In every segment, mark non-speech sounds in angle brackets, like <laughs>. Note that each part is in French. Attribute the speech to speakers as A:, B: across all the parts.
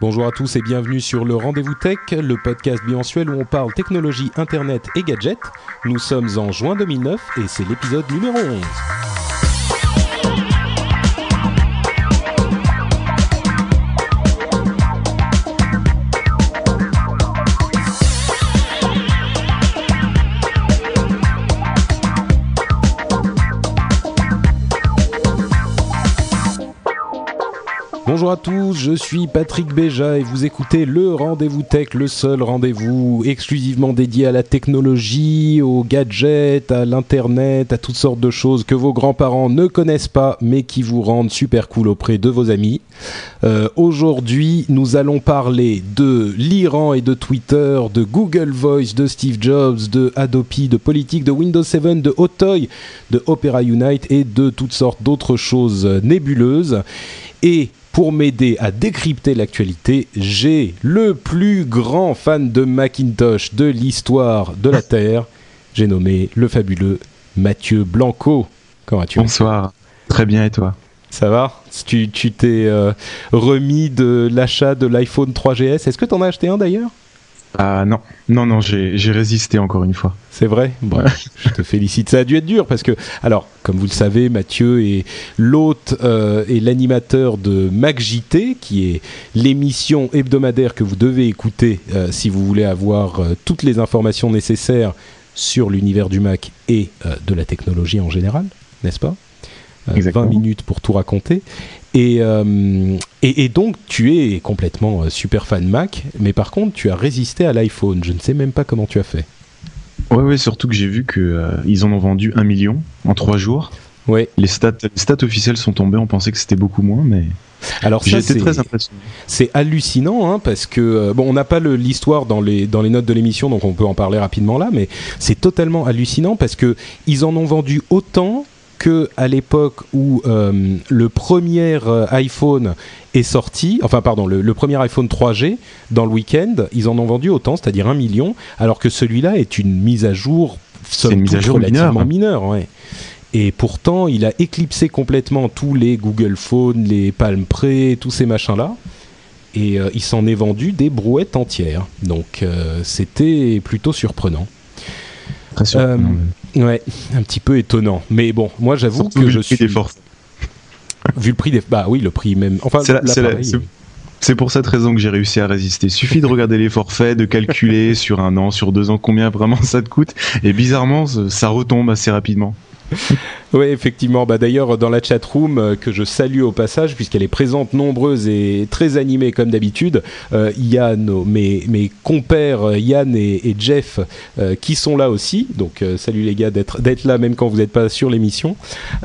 A: Bonjour à tous et bienvenue sur le Rendez-vous Tech, le podcast bimensuel où on parle technologie, internet et gadgets. Nous sommes en juin 2009 et c'est l'épisode numéro 11. Bonjour à tous, je suis Patrick Béja et vous écoutez le Rendez-vous Tech, le seul rendez-vous exclusivement dédié à la technologie, aux gadgets, à l'internet, à toutes sortes de choses que vos grands-parents ne connaissent pas mais qui vous rendent super cool auprès de vos amis. Euh, Aujourd'hui, nous allons parler de l'Iran et de Twitter, de Google Voice, de Steve Jobs, de Adobe, de politique, de Windows 7, de Otoy, de Opera Unite et de toutes sortes d'autres choses nébuleuses. Et pour m'aider à décrypter l'actualité, j'ai le plus grand fan de Macintosh de l'histoire de la Terre. J'ai nommé le fabuleux Mathieu Blanco. Comment vas-tu
B: Bonsoir. Très bien et toi?
A: Ça va? Tu tu t'es euh, remis de l'achat de l'iPhone 3GS. Est-ce que tu en as acheté un d'ailleurs?
B: Ah non, non, non, j'ai j'ai résisté encore une fois.
A: C'est vrai? Bon, je te félicite. Ça a dû être dur parce que, alors, comme vous le savez, Mathieu est l'hôte euh, et l'animateur de MacJT, qui est l'émission hebdomadaire que vous devez écouter euh, si vous voulez avoir euh, toutes les informations nécessaires sur l'univers du Mac et euh, de la technologie en général, n'est-ce pas? Euh, 20
B: Exactement.
A: minutes pour tout raconter. Et, euh, et, et donc, tu es complètement euh, super fan Mac, mais par contre, tu as résisté à l'iPhone. Je ne sais même pas comment tu as fait.
B: Ouais, ouais, surtout que j'ai vu que euh, ils en ont vendu un million en trois jours.
A: Ouais.
B: Les stats, les stats officielles sont tombées. On pensait que c'était beaucoup moins, mais
A: Alors ça,
B: été
A: c'est-
B: très impressionné.
A: C'est hallucinant hein, parce que bon, on n'a pas l'histoire dans les dans les notes de l'émission, donc on peut en parler rapidement là, mais c'est totalement hallucinant parce que ils en ont vendu autant que à l'époque où euh, le premier euh, iPhone est sorti, enfin pardon, le, le premier iPhone 3G dans le week-end, ils en ont vendu autant, c'est-à-dire un million, alors que celui-là est une mise à jour, somme
B: une mise à
A: toute,
B: jour
A: relativement
B: mineure.
A: mineure, ouais. Et pourtant, il a éclipsé complètement tous les Google Phone, les Palm Pre, tous ces machins-là. Et euh, il s'en est vendu des brouettes entières. Donc euh, c'était plutôt surprenant.
B: Très surprenant.
A: Ouais, un petit peu étonnant. Mais bon, moi j'avoue que
B: vu
A: je
B: le prix
A: suis...
B: des forfaits.
A: Vu le prix des... Bah oui, le prix même... Enfin,
B: C'est la- c'est pour cette raison que j'ai réussi à résister. Suffit de regarder les forfaits, de calculer <laughs> sur un an, sur deux ans combien vraiment ça te coûte, et bizarrement ça retombe assez rapidement.
A: Oui, effectivement. Bah, D'ailleurs, dans la chatroom, euh, que je salue au passage, puisqu'elle est présente, nombreuse et très animée comme d'habitude, euh, il y a nos, mes, mes compères euh, Yann et, et Jeff euh, qui sont là aussi. Donc, euh, salut les gars d'être d'être là même quand vous n'êtes pas sur l'émission.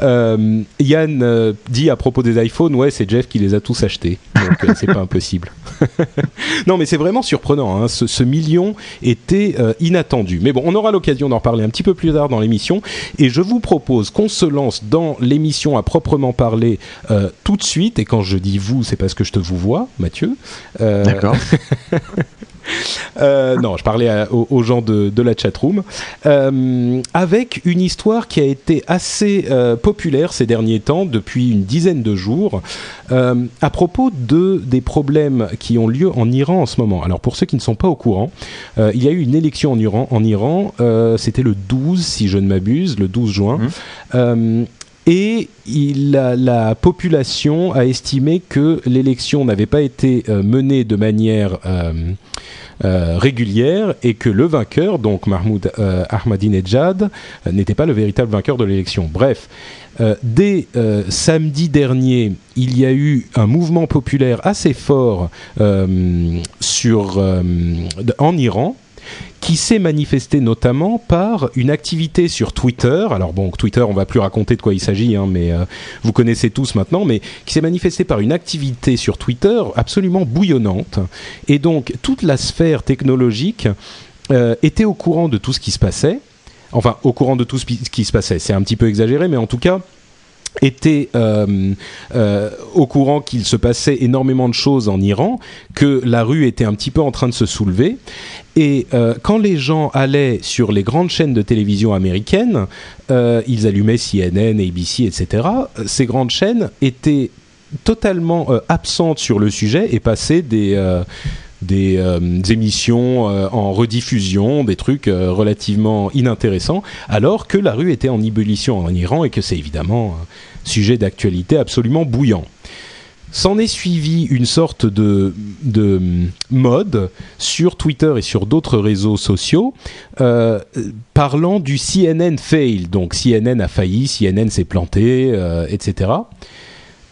A: Yann dit à propos des iPhones, ouais, c'est Jeff qui les a tous achetés. Donc, c'est pas <laughs> impossible. <laughs> non, mais c'est vraiment surprenant. hein. Ce, ce million était inattendu. Mais bon, on aura l'occasion d'en reparler un petit peu plus tard dans l'émission. Et je vous propose qu'on se lance dans l'émission à proprement parler euh, tout de suite. Et quand je dis vous, c'est parce que je te vous vois, Mathieu. Euh,
B: D'accord. <laughs>
A: euh, non, je parlais à- aux, aux gens de, de la chatroom. Euh, avec une histoire qui a été assez euh, populaire ces derniers temps, depuis une dizaine de jours, euh, à propos de, des problèmes qui ont lieu en Iran en ce moment. Alors, pour ceux qui ne sont pas au courant, il y a eu une élection en Iran. En Iran C'était le 12, si je ne m'abuse, le 12 juin.
B: Mhm.
A: Et la, la population a estimé que l'élection n'avait pas été euh, menée de manière euh, euh, régulière et que le vainqueur, donc Mahmoud Ahmadinejad, n'était pas le véritable vainqueur de l'élection. Bref, dès samedi dernier, il y a eu un mouvement populaire assez fort en Iran qui s'est manifesté notamment par une activité sur Twitter. Alors bon, Twitter, on va plus raconter de quoi il s'agit, hein, mais euh, vous connaissez tous maintenant, mais qui s'est manifesté par une activité sur Twitter absolument bouillonnante. Et donc toute la sphère technologique euh, était au courant de tout ce qui se passait. Enfin, au courant de tout ce qui se passait. C'est un petit peu exagéré, mais en tout cas était euh, euh, au courant qu'il se passait énormément de choses en Iran, que la rue était un petit peu en train de se soulever. Et euh, quand les gens allaient sur les grandes chaînes de télévision américaines, ils allumaient CNN, ABC, etc. Ces grandes chaînes étaient totalement absentes sur le sujet et passaient des des, émissions en rediffusion, des trucs relativement inintéressants, alors que la rue était en ébullition en Iran et que c'est évidemment sujet d'actualité absolument bouillant. S'en est suivi une sorte de, mode sur Twitter et sur d'autres réseaux sociaux euh, parlant du CNN fail. Donc CNN a failli, CNN s'est planté, euh, etc.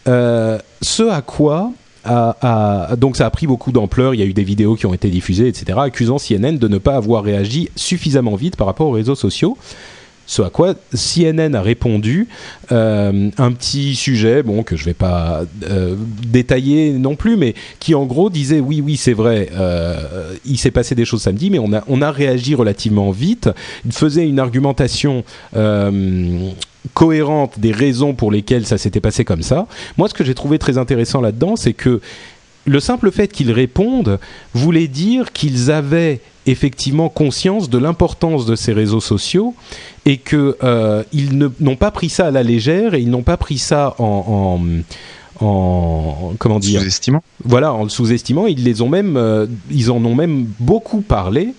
A: Euh, ce à quoi donc ça a pris beaucoup d'ampleur, il y a eu des vidéos qui ont été diffusées, etc., accusant CNN de ne pas avoir réagi suffisamment vite par rapport aux réseaux sociaux. Ce à quoi CNN a répondu euh, un petit sujet, bon que je vais pas euh, détailler non plus, mais qui en gros disait oui oui c'est vrai, euh, il s'est passé des choses samedi, mais on a réagi relativement vite. Il faisait une argumentation cohérente des raisons pour lesquelles ça s'était passé comme ça. Moi, ce que j'ai trouvé très intéressant là-dedans, c'est que le simple fait qu'ils répondent voulait dire qu'ils avaient effectivement conscience de l'importance de ces réseaux sociaux et que euh, ils n'ont pas pris ça à la légère et ils n'ont pas pris ça en, en, comment dire?
B: Sous-estimant.
A: Voilà, en le sous-estimant, ils les ont même, euh, ils en ont même beaucoup parlé.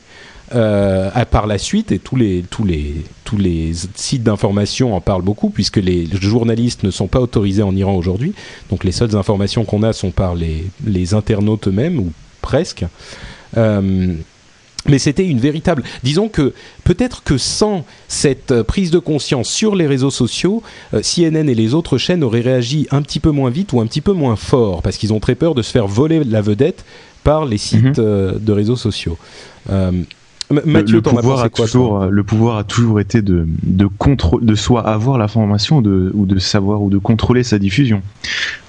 A: Euh, à, par la suite, et tous les, tous les, tous les sites d'information en parlent beaucoup, puisque les journalistes ne sont pas autorisés en Iran aujourd'hui. Donc les seules informations qu'on a sont par les, les internautes eux-mêmes, ou presque. Euh, mais c'était une véritable. Disons que peut-être que sans cette euh, prise de conscience sur les réseaux sociaux, CNN et les autres chaînes auraient réagi un petit peu moins vite ou un petit peu moins fort parce qu'ils ont très peur de se faire voler la vedette par les sites mhm. de réseaux sociaux.
B: Mathieu, le, pouvoir a toujours, le pouvoir a toujours été de de de soit avoir l'information de, ou de savoir ou de contrôler sa diffusion.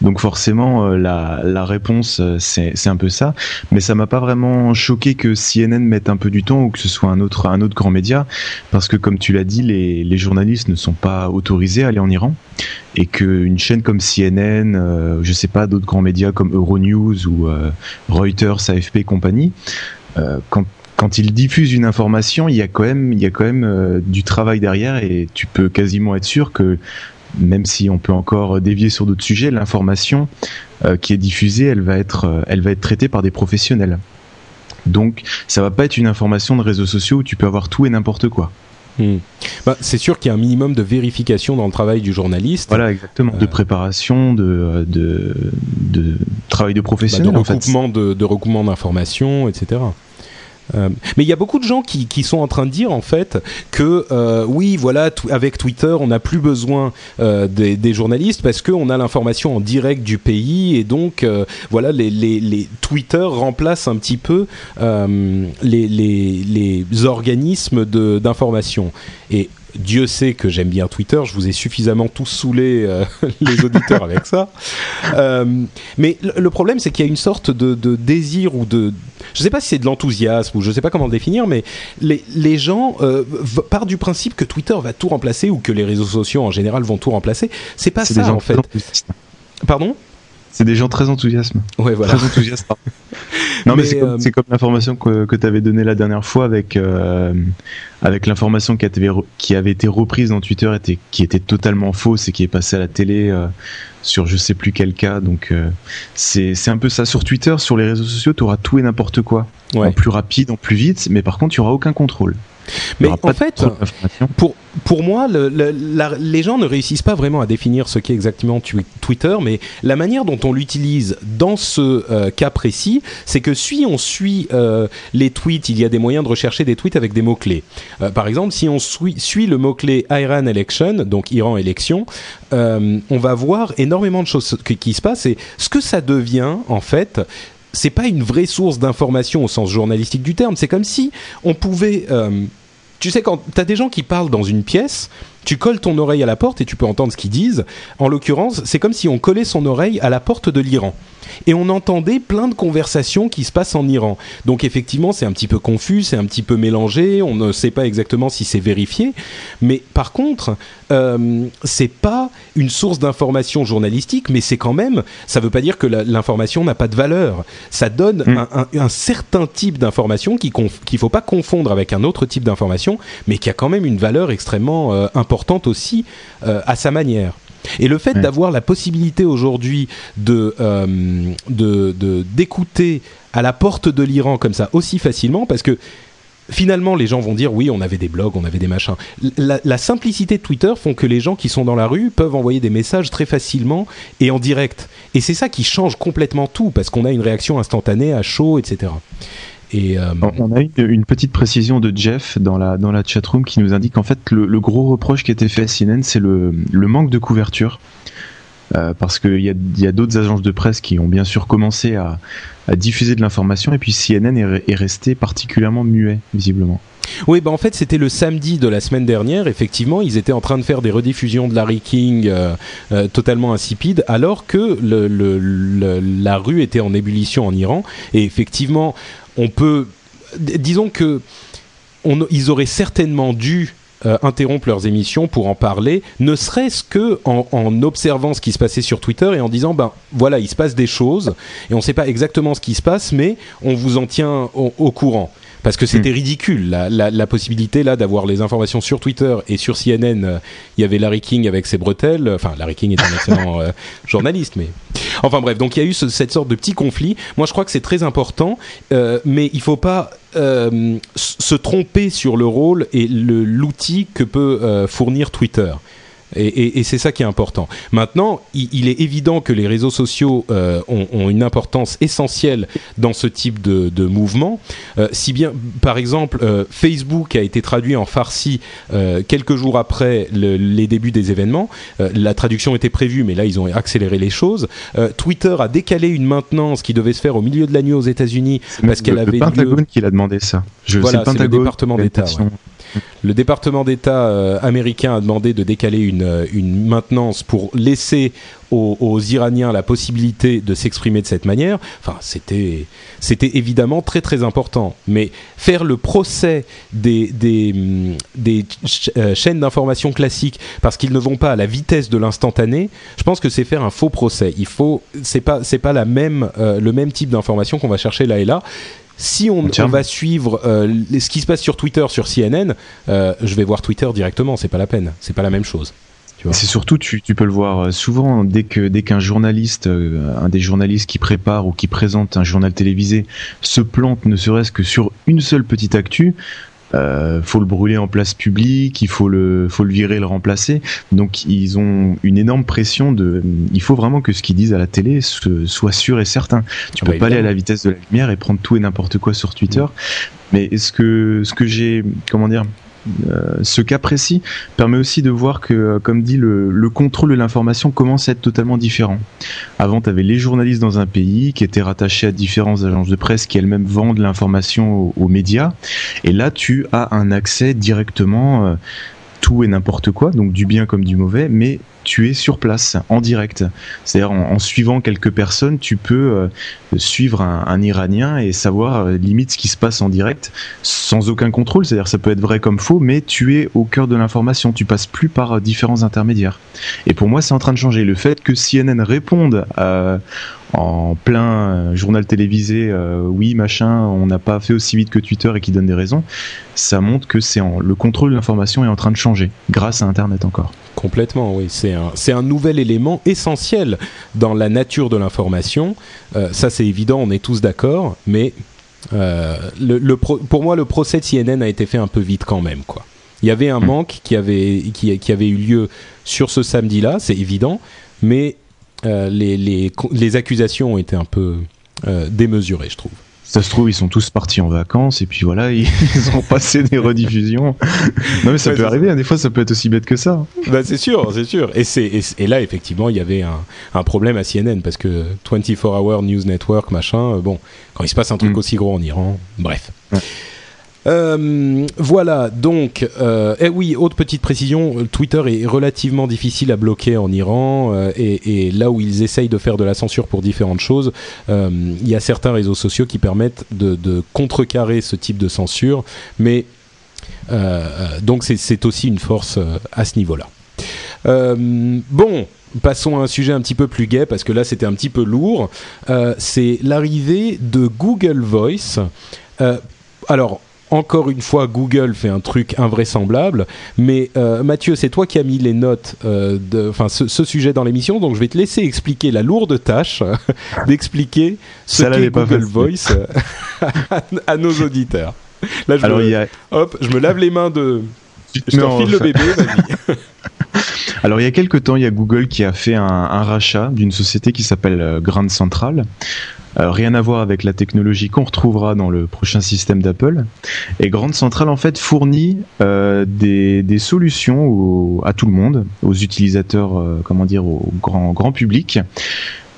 B: Donc forcément, euh, la, la réponse euh, c'est un peu ça. Mais ça m'a pas vraiment choqué que CNN mette un peu du temps ou que ce soit un autre un autre grand média, parce que comme tu l'as dit, les les journalistes ne sont pas autorisés à aller en Iran et qu'une chaîne comme CNN, euh, je sais pas d'autres grands médias comme Euronews ou Reuters, AFP et compagnie, quand quand il diffuse une information, il y a quand même, il y a quand même euh, du travail derrière et tu peux quasiment être sûr que même si on peut encore dévier sur d'autres sujets, l'information euh, qui est diffusée, elle va être, euh, elle va être traitée par des professionnels. Donc, ça va pas être une information de réseaux sociaux où tu peux avoir tout et n'importe quoi.
A: Hmm. Bah, c'est sûr qu'il y a un minimum de vérification dans le travail du journaliste.
B: Voilà, exactement. De préparation, de, de, de travail de bah, professionnel.
A: de recoupement de, de recoupement d'informations, etc. Euh, mais il y a beaucoup de gens qui, sont en train de dire en fait que euh, oui, voilà, avec Twitter, on n'a plus besoin euh, des, journalistes parce qu'on a l'information en direct du pays et donc voilà, les, Twitter remplacent un petit peu les, les, organismes d'information. Dieu sait que j'aime bien Twitter, je vous ai suffisamment tous saoulé <laughs> les auditeurs avec ça. mais le, problème, c'est qu'il y a une sorte de, de désir ou de je ne sais pas si c'est de l'enthousiasme ou je ne sais pas comment le définir, mais les, les gens euh, partent du principe que Twitter va tout remplacer ou que les réseaux sociaux en général vont tout remplacer. C'est pas ça en fait. Pardon?
B: C'est des gens très enthousiastes.
A: Ouais, voilà.
B: Très enthousiastes. <laughs> non, mais, c'est comme, euh, comme l'information que, que tu avais donnée la dernière fois avec, euh, avec l'information qui, qui, avait été reprise dans Twitter, était, qui était totalement fausse et qui est passée à la télé euh, sur je sais plus quel cas. Donc, c'est un peu ça. Sur Twitter, sur les réseaux sociaux, tu auras tout et n'importe quoi. En plus rapide, en plus vite, mais par contre, tu auras aucun contrôle.
A: Mais en fait, pour, pour moi, le, les gens ne réussissent pas vraiment à définir ce qu'est exactement Twitter, mais la manière dont on l'utilise dans ce euh, cas précis, c'est que si on suit euh, les tweets, il y a des moyens de rechercher des tweets avec des mots-clés. Euh, par exemple, si on suit, suit le mot-clé Iran Election, donc Iran élection, on va voir énormément de choses qui, qui se passent et ce que ça devient, en fait, c'est pas une vraie source d'information au sens journalistique du terme. C'est comme si on pouvait tu sais, quand tu as des gens qui parlent dans une pièce, tu colles ton oreille à la porte et tu peux entendre ce qu'ils disent. En l'occurrence, c'est comme si on collait son oreille à la porte de l'Iran et on entendait plein de conversations qui se passent en Iran. Donc effectivement, c'est un petit peu confus, c'est un petit peu mélangé, on ne sait pas exactement si c'est vérifié, mais par contre, euh, c'est pas une source d'information journalistique, mais c'est quand même, ça veut pas dire que l'information n'a pas de valeur. Ça donne mm. un, certain type d'information qu'il ne faut pas confondre avec un autre type d'information, mais qui a quand même une valeur extrêmement euh, importante aussi euh, à sa manière. Et le fait d'avoir la possibilité aujourd'hui euh, de, d'écouter à la porte de l'Iran comme ça aussi facilement, parce que finalement, les gens vont dire oui, on avait des blogs, on avait des machins. La, simplicité de Twitter font que les gens qui sont dans la rue peuvent envoyer des messages très facilement et en direct. Et c'est ça qui change complètement tout parce qu'on a une réaction instantanée à chaud, etc.
B: Euh, on a eu une petite précision de Jeff dans la, dans la chatroom qui nous indique en fait le, gros reproche qui a été fait à CNN, c'est le, manque de couverture. Euh, parce qu'il y a, d'autres agences de presse qui ont bien sûr commencé à, diffuser de l'information et puis CNN est, resté particulièrement muet, visiblement.
A: Oui, bah en fait c'était le samedi de la semaine dernière. Effectivement, ils étaient en train de faire des rediffusions de Larry King euh, totalement insipides, alors que la rue était en ébullition en Iran. Et effectivement, on peut, disons que ils auraient certainement dû euh, interrompre leurs émissions pour en parler, ne serait-ce que en, observant ce qui se passait sur Twitter et en disant ben voilà il se passe des choses et on ne sait pas exactement ce qui se passe mais on vous en tient au courant parce que c'était hmm. ridicule la, possibilité là d'avoir les informations sur Twitter et sur CNN. Euh, il y avait Larry King avec ses bretelles. Enfin, Larry King est un excellent <laughs> euh, journaliste, mais enfin bref. Donc il y a eu cette sorte de petit conflit. Moi, je crois que c'est très important, euh, mais il faut pas se tromper sur le rôle et l'outil que peut fournir Twitter. Et, c'est ça qui est important. Maintenant, il, est évident que les réseaux sociaux euh, ont, une importance essentielle dans ce type de, mouvement. Euh, si bien, par exemple, euh, Facebook a été traduit en farsi quelques jours après les débuts des événements. la traduction était prévue, mais là, ils ont accéléré les choses. Twitter a décalé une maintenance qui devait se faire au milieu de la nuit aux États-Unis parce qu'elle avait.
B: Le Pentagone qui l'a demandé ça.
A: Je voilà, c'est le département d'État. Le département d'État euh, américain a demandé de décaler une, euh, maintenance pour laisser aux, Iraniens la possibilité de s'exprimer de cette manière. Enfin, c'était évidemment très très important. Mais faire le procès des des, mm, des euh, chaînes d'information classiques parce qu'ils ne vont pas à la vitesse de l'instantané, je pense que c'est faire un faux procès. Il faut c'est pas pas la même le même type d'information qu'on va chercher là et là si on, va suivre euh, ce qui se passe sur Twitter, sur CNN, euh, je vais voir Twitter directement. C'est pas la peine. C'est pas la même chose.
B: C'est surtout, tu, tu, peux le voir euh, souvent dès que dès qu'un journaliste, un des journalistes qui prépare ou qui présente un journal télévisé, se plante, ne serait-ce que sur une seule petite actu, euh, faut le brûler en place publique, il faut le, faut le virer, le remplacer. Donc ils ont une énorme pression de, il faut vraiment que ce qu'ils disent à la télé soit sûr et certain. Tu ah peux bah, pas aller à la vitesse de la lumière et prendre tout et n'importe quoi sur Twitter. Mm. Mais est-ce que, ce que j'ai, comment dire, ce cas précis permet aussi de voir que, euh, comme dit, le, contrôle de l'information commence à être totalement différent. Avant, tu avais les journalistes dans un pays qui étaient rattachés à différentes agences de presse qui elles-mêmes vendent l'information aux, médias. Et là, tu as un accès directement euh, tout et n'importe quoi, donc du bien comme du mauvais, mais tu es sur place, en direct. C'est-à-dire en, suivant quelques personnes, tu peux euh, suivre un, Iranien et savoir euh, limite ce qui se passe en direct sans aucun contrôle. C'est-à-dire ça peut être vrai comme faux, mais tu es au cœur de l'information. Tu passes plus par euh, différents intermédiaires. Et pour moi, c'est en train de changer. Le fait que CNN réponde en plein journal télévisé, oui, machin, on n'a pas fait aussi vite que Twitter et qui donne des raisons, ça montre que c'est le contrôle de l'information est en train de changer grâce à Internet encore.
A: Complètement, oui. C'est un, un, nouvel élément essentiel dans la nature de l'information. Euh, ça, c'est évident, on est tous d'accord, mais euh, le, pour moi, le procès de CNN a été fait un peu vite quand même. Quoi. Il y avait un hmm. manque qui avait, qui, qui avait eu lieu sur ce samedi-là, c'est évident, mais euh, les, les, les, accusations ont été un peu démesurées, je trouve
B: Ça se trouve, ils sont tous partis en vacances et puis voilà, <laughs> ils, ont passé des rediffusions. non mais ça peut arriver, hein, des fois ça peut être aussi bête que ça.
A: Bah, c'est sûr, c'est sûr. Et, là, effectivement, il y avait un, un, problème à CNN parce que 24 Hour News Network, machin, euh, bon, quand il se passe un truc mm. aussi gros en Iran, bref. Euh, voilà, donc, euh, eh oui, autre petite précision, Twitter est relativement difficile à bloquer en Iran euh, et, là où ils essayent de faire de la censure pour différentes choses, il y a certains réseaux sociaux qui permettent de, contrecarrer ce type de censure, mais donc c'est aussi une force à ce niveau-là. bon, passons à un sujet un petit peu plus gai parce que là c'était un petit peu lourd. c'est l'arrivée de Google Voice. alors, encore une fois, Google fait un truc invraisemblable. Mais euh, Mathieu, c'est toi qui as mis les notes, euh, enfin ce, sujet dans l'émission, donc je vais te laisser expliquer la lourde tâche <laughs> d'expliquer ce qu'est Google Voice <laughs> à, nos auditeurs. Là, je, me, hop, je me lave les mains de. Je le bébé, vas-y. <laughs>
B: Alors il y a quelques temps, il y a Google qui a fait un, rachat d'une société qui s'appelle euh, Grand Central. Euh, rien à voir avec la technologie qu'on retrouvera dans le prochain système d'Apple. Et Grand Central en fait fournit euh, des, des, solutions à tout le monde, aux utilisateurs, comment dire, au grand grand public,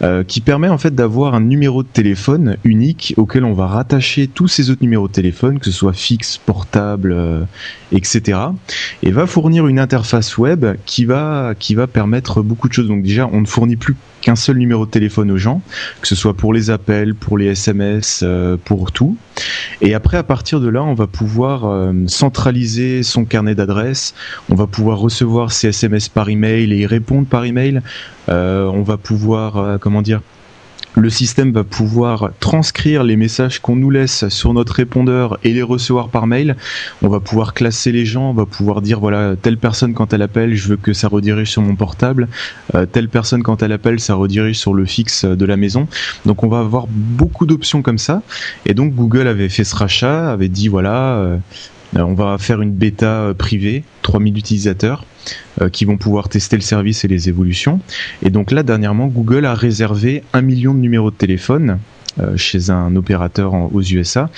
B: euh, qui permet en fait d'avoir un numéro de téléphone unique auquel on va rattacher tous ces autres numéros de téléphone, que ce soit fixe, portable, euh, etc. Et va fournir une interface web qui va qui va permettre beaucoup de choses. Donc déjà, on ne fournit plus qu'un seul numéro de téléphone aux gens, que ce soit pour les appels, pour les SMS, euh, pour tout. Et après, à partir de là, on va pouvoir centraliser son carnet d'adresses, on va pouvoir recevoir ses SMS par email et y répondre par email. Euh, on va pouvoir, euh, comment dire, le système va pouvoir transcrire les messages qu'on nous laisse sur notre répondeur et les recevoir par mail. On va pouvoir classer les gens, on va pouvoir dire voilà telle personne quand elle appelle, je veux que ça redirige sur mon portable. Euh, telle personne quand elle appelle, ça redirige sur le fixe de la maison. Donc on va avoir beaucoup d'options comme ça. Et donc Google avait fait ce rachat, avait dit voilà euh, on va faire une bêta euh, privée, 3000 utilisateurs euh, qui vont pouvoir tester le service et les évolutions. Et donc là, dernièrement, Google a réservé un million de numéros de téléphone chez un opérateur aux USA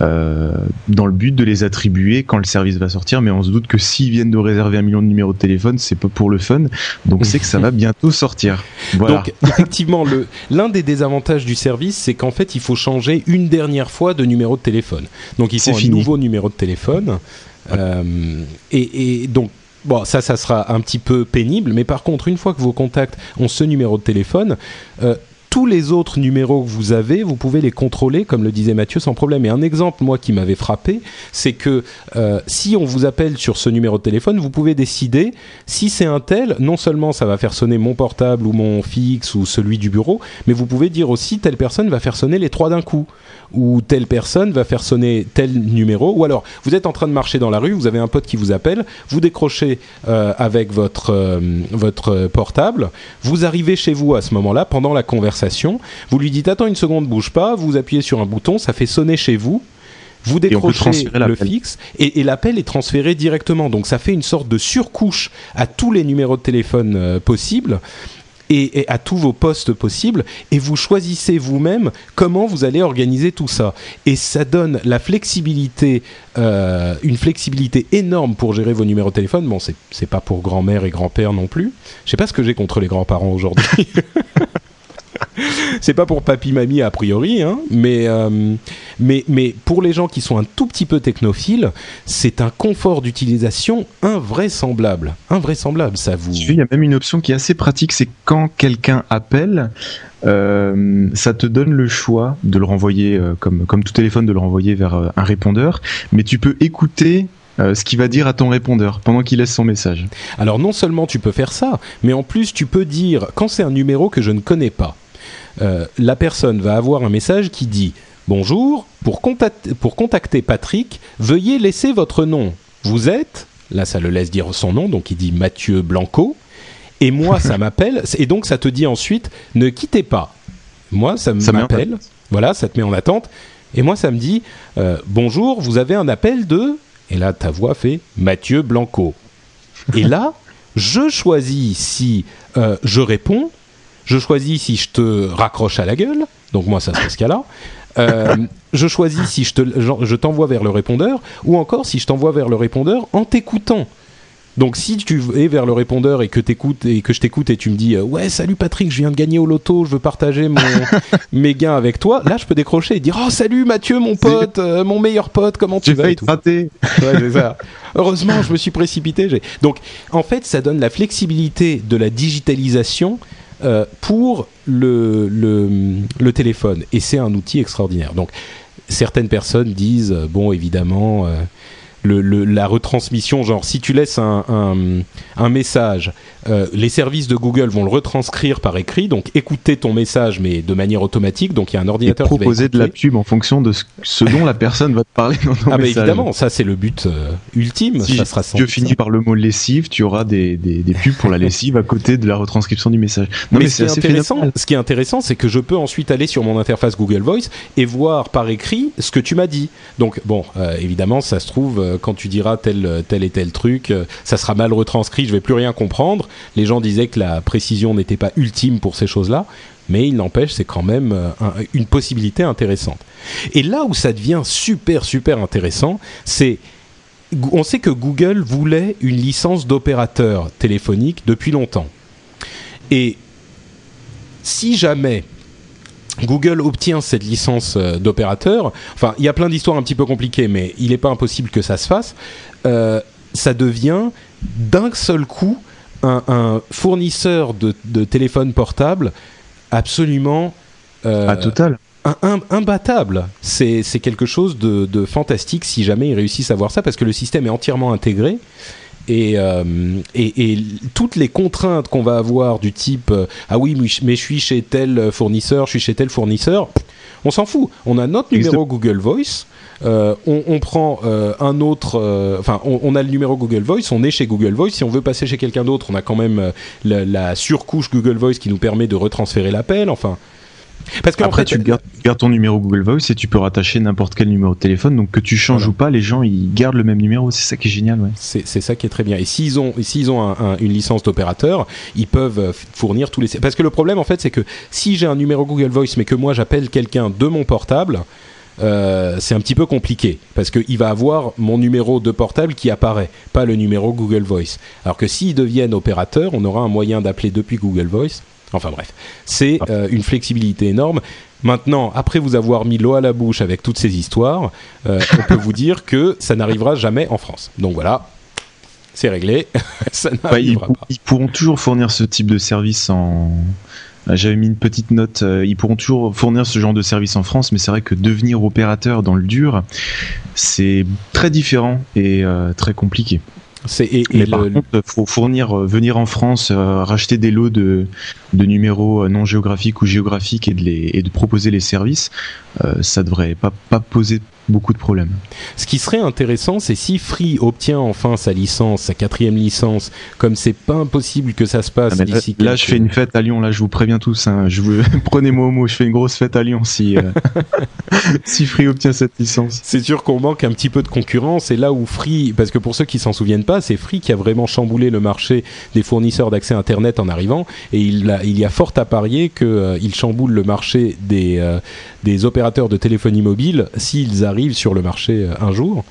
B: euh, dans le but de les attribuer quand le service va sortir. Mais on se doute que s'ils viennent de réserver un million de numéros de téléphone, c'est pas pour le fun. Donc c'est que ça va bientôt sortir.
A: Voilà. Donc effectivement, l'un des désavantages du service, c'est qu'en fait, il faut changer une dernière fois de numéro de téléphone. Donc il faut un nouveau numéro de téléphone. Euh, et, et donc Bon, ça, ça sera un petit peu pénible, mais par contre, une fois que vos contacts ont ce numéro de téléphone, euh, tous les autres numéros que vous avez, vous pouvez les contrôler, comme le disait Mathieu, sans problème. Et un exemple, moi, qui m'avait frappé, c'est que euh, si on vous appelle sur ce numéro de téléphone, vous pouvez décider si c'est un tel, non seulement ça va faire sonner mon portable ou mon fixe ou celui du bureau, mais vous pouvez dire aussi telle personne va faire sonner les trois d'un coup ou telle personne va faire sonner tel numéro, ou alors vous êtes en train de marcher dans la rue, vous avez un pote qui vous appelle, vous décrochez euh, avec votre, euh, votre portable, vous arrivez chez vous à ce moment-là, pendant la conversation, vous lui dites attends une seconde, bouge pas, vous appuyez sur un bouton, ça fait sonner chez vous, vous décrochez le fixe et, l'appel est transféré directement. Donc ça fait une sorte de surcouche à tous les numéros de téléphone euh, possibles et, à tous vos postes possibles et vous choisissez vous-même comment vous allez organiser tout ça. Et ça donne la flexibilité, euh, une flexibilité énorme pour gérer vos numéros de téléphone. Bon, c'est pas pour grand-mère et grand-père non plus. Je sais pas ce que j'ai contre les grands-parents aujourd'hui. <laughs> <laughs> c'est pas pour papy mamie a priori, hein, mais, euh, mais, mais pour les gens qui sont un tout petit peu technophiles, c'est un confort d'utilisation invraisemblable. Invraisemblable, ça vous.
B: Il y a même une option qui est assez pratique, c'est quand quelqu'un appelle, euh, ça te donne le choix de le renvoyer, euh, comme, comme tout téléphone, de le renvoyer vers un répondeur, mais tu peux écouter ce qu'il va dire à ton répondeur pendant qu'il laisse son message.
A: Alors non seulement tu peux faire ça, mais en plus tu peux dire quand c'est un numéro que je ne connais pas. Euh, la personne va avoir un message qui dit Bonjour, pour, contacter, Patrick, veuillez laisser votre nom. Vous êtes, là ça le laisse dire son nom, donc il dit Mathieu Blanco, et moi ça <laughs> m'appelle, et donc ça te dit ensuite Ne quittez pas. Moi ça m'appelle, voilà, ça te met en attente, et moi ça me dit euh, Bonjour, vous avez un appel de. Et là ta voix fait Mathieu Blanco. et là, je choisis si euh, je réponds je choisis si je te raccroche à la gueule, donc moi ça serait ce cas-là, <laughs> je choisis si je, te, je t'envoie vers le répondeur ou encore si je t'envoie vers le répondeur en t'écoutant. Donc si tu es vers le répondeur et que t'écoutes et que je t'écoute et tu me dis euh, ouais salut Patrick je viens de gagner au loto je veux partager mon <laughs> mes gains avec toi là je peux décrocher et dire oh salut Mathieu mon pote euh, mon meilleur pote comment tu vas
B: te rater <laughs>
A: ouais, ça. heureusement je me suis précipité donc en fait ça donne la flexibilité de la digitalisation euh, pour le, le, le téléphone. Et c'est un outil extraordinaire. Donc certaines personnes disent bon évidemment le, la retransmission, genre si tu laisses un, un, un message, euh, les services de Google vont le retranscrire par écrit, donc écouter ton message mais de manière automatique, donc il y a un ordinateur
B: Et proposer de la pub en fonction de ce, dont la personne va te parler dans ton
A: ah
B: message.
A: Ah bah évidemment, ça c'est le but euh, ultime.
B: Si
A: ça sera
B: tu finis par le mot lessive, tu auras des, des, des, pubs pour la lessive à côté de la retranscription du message.
A: Non mais, mais c'est intéressant. Ce qui est intéressant, c'est que je peux ensuite aller sur mon interface Google Voice et voir par écrit ce que tu m'as dit. Donc bon, euh, évidemment, ça se trouve euh, quand tu diras tel tel et tel truc, euh, ça sera mal retranscrit, je vais plus rien comprendre. Les gens disaient que la précision n'était pas ultime pour ces choses-là, mais il n'empêche, c'est quand même un, une possibilité intéressante. Et là où ça devient super super intéressant, c'est on sait que Google voulait une licence d'opérateur téléphonique depuis longtemps. Et si jamais Google obtient cette licence d'opérateur, enfin il y a plein d'histoires un petit peu compliquées, mais il n'est pas impossible que ça se fasse, euh, ça devient d'un seul coup un, un fournisseur de, de téléphone portable absolument...
B: Euh, à total
A: un, un, imbattable. C'est quelque chose de, de, fantastique si jamais ils réussissent à voir ça, parce que le système est entièrement intégré. Et, euh, et, et, toutes les contraintes qu'on va avoir du type euh, ah oui mais je suis chez tel fournisseur, je suis chez tel fournisseur, on s'en fout. On a notre numéro Google Voice. Euh, on, on, prend euh, un autre, euh, enfin, on, on, a le numéro Google Voice, on est chez Google Voice. Si on veut passer chez quelqu'un d'autre, on a quand même la, la, surcouche Google Voice qui nous permet de retransférer l'appel. Enfin,
B: parce que après, fait, tu gardes, gardes, ton numéro Google Voice et tu peux rattacher n'importe quel numéro de téléphone. Donc que tu changes voilà. ou pas, les gens ils gardent le même numéro. C'est ça qui est génial. Ouais.
A: C'est ça qui est très bien. Et s'ils ont, s'ils ont un, un, une licence d'opérateur, ils peuvent fournir tous les. Parce que le problème en fait, c'est que si j'ai un numéro Google Voice, mais que moi j'appelle quelqu'un de mon portable. Euh, c'est un petit peu compliqué parce qu'il va avoir mon numéro de portable qui apparaît, pas le numéro Google Voice. Alors que s'ils deviennent opérateurs, on aura un moyen d'appeler depuis Google Voice Enfin bref, c'est euh, une flexibilité énorme. Maintenant, après vous avoir mis l'eau à la bouche avec toutes ces histoires, euh, on peut vous dire que ça n'arrivera jamais en France. Donc voilà, c'est réglé. <laughs> ça
B: bah, ils, pas. ils pourront toujours fournir ce type de service en. J'avais mis une petite note. Euh, ils pourront toujours fournir ce genre de service en France, mais c'est vrai que devenir opérateur dans le dur, c'est très différent et euh, très compliqué.
A: C'est et,
B: mais par contre, faut fournir, euh, venir en France, euh, racheter des lots de, de numéros non géographiques ou géographiques et de les et de proposer les services, euh, ça devrait pas pas poser beaucoup de problèmes.
A: Ce qui serait intéressant, c'est si Free obtient enfin sa licence, sa quatrième licence, comme c'est pas impossible que ça se passe
B: ah
A: d'ici.
B: Là, là je fais une fête à Lyon. Là, je vous préviens tous. Hein, je vous <laughs> prenez-moi au mot. Je fais une grosse fête à Lyon si euh... <laughs> si Free obtient cette licence.
A: C'est sûr qu'on manque un petit peu de concurrence. Et là où Free, parce que pour ceux qui s'en souviennent pas, c'est Free qui a vraiment chamboulé le marché des fournisseurs d'accès Internet en arrivant. Et il, a, il y a fort à parier qu'il euh, chamboule le marché des euh, des opérateurs de téléphonie mobile s'ils arrivent sur le marché un jour.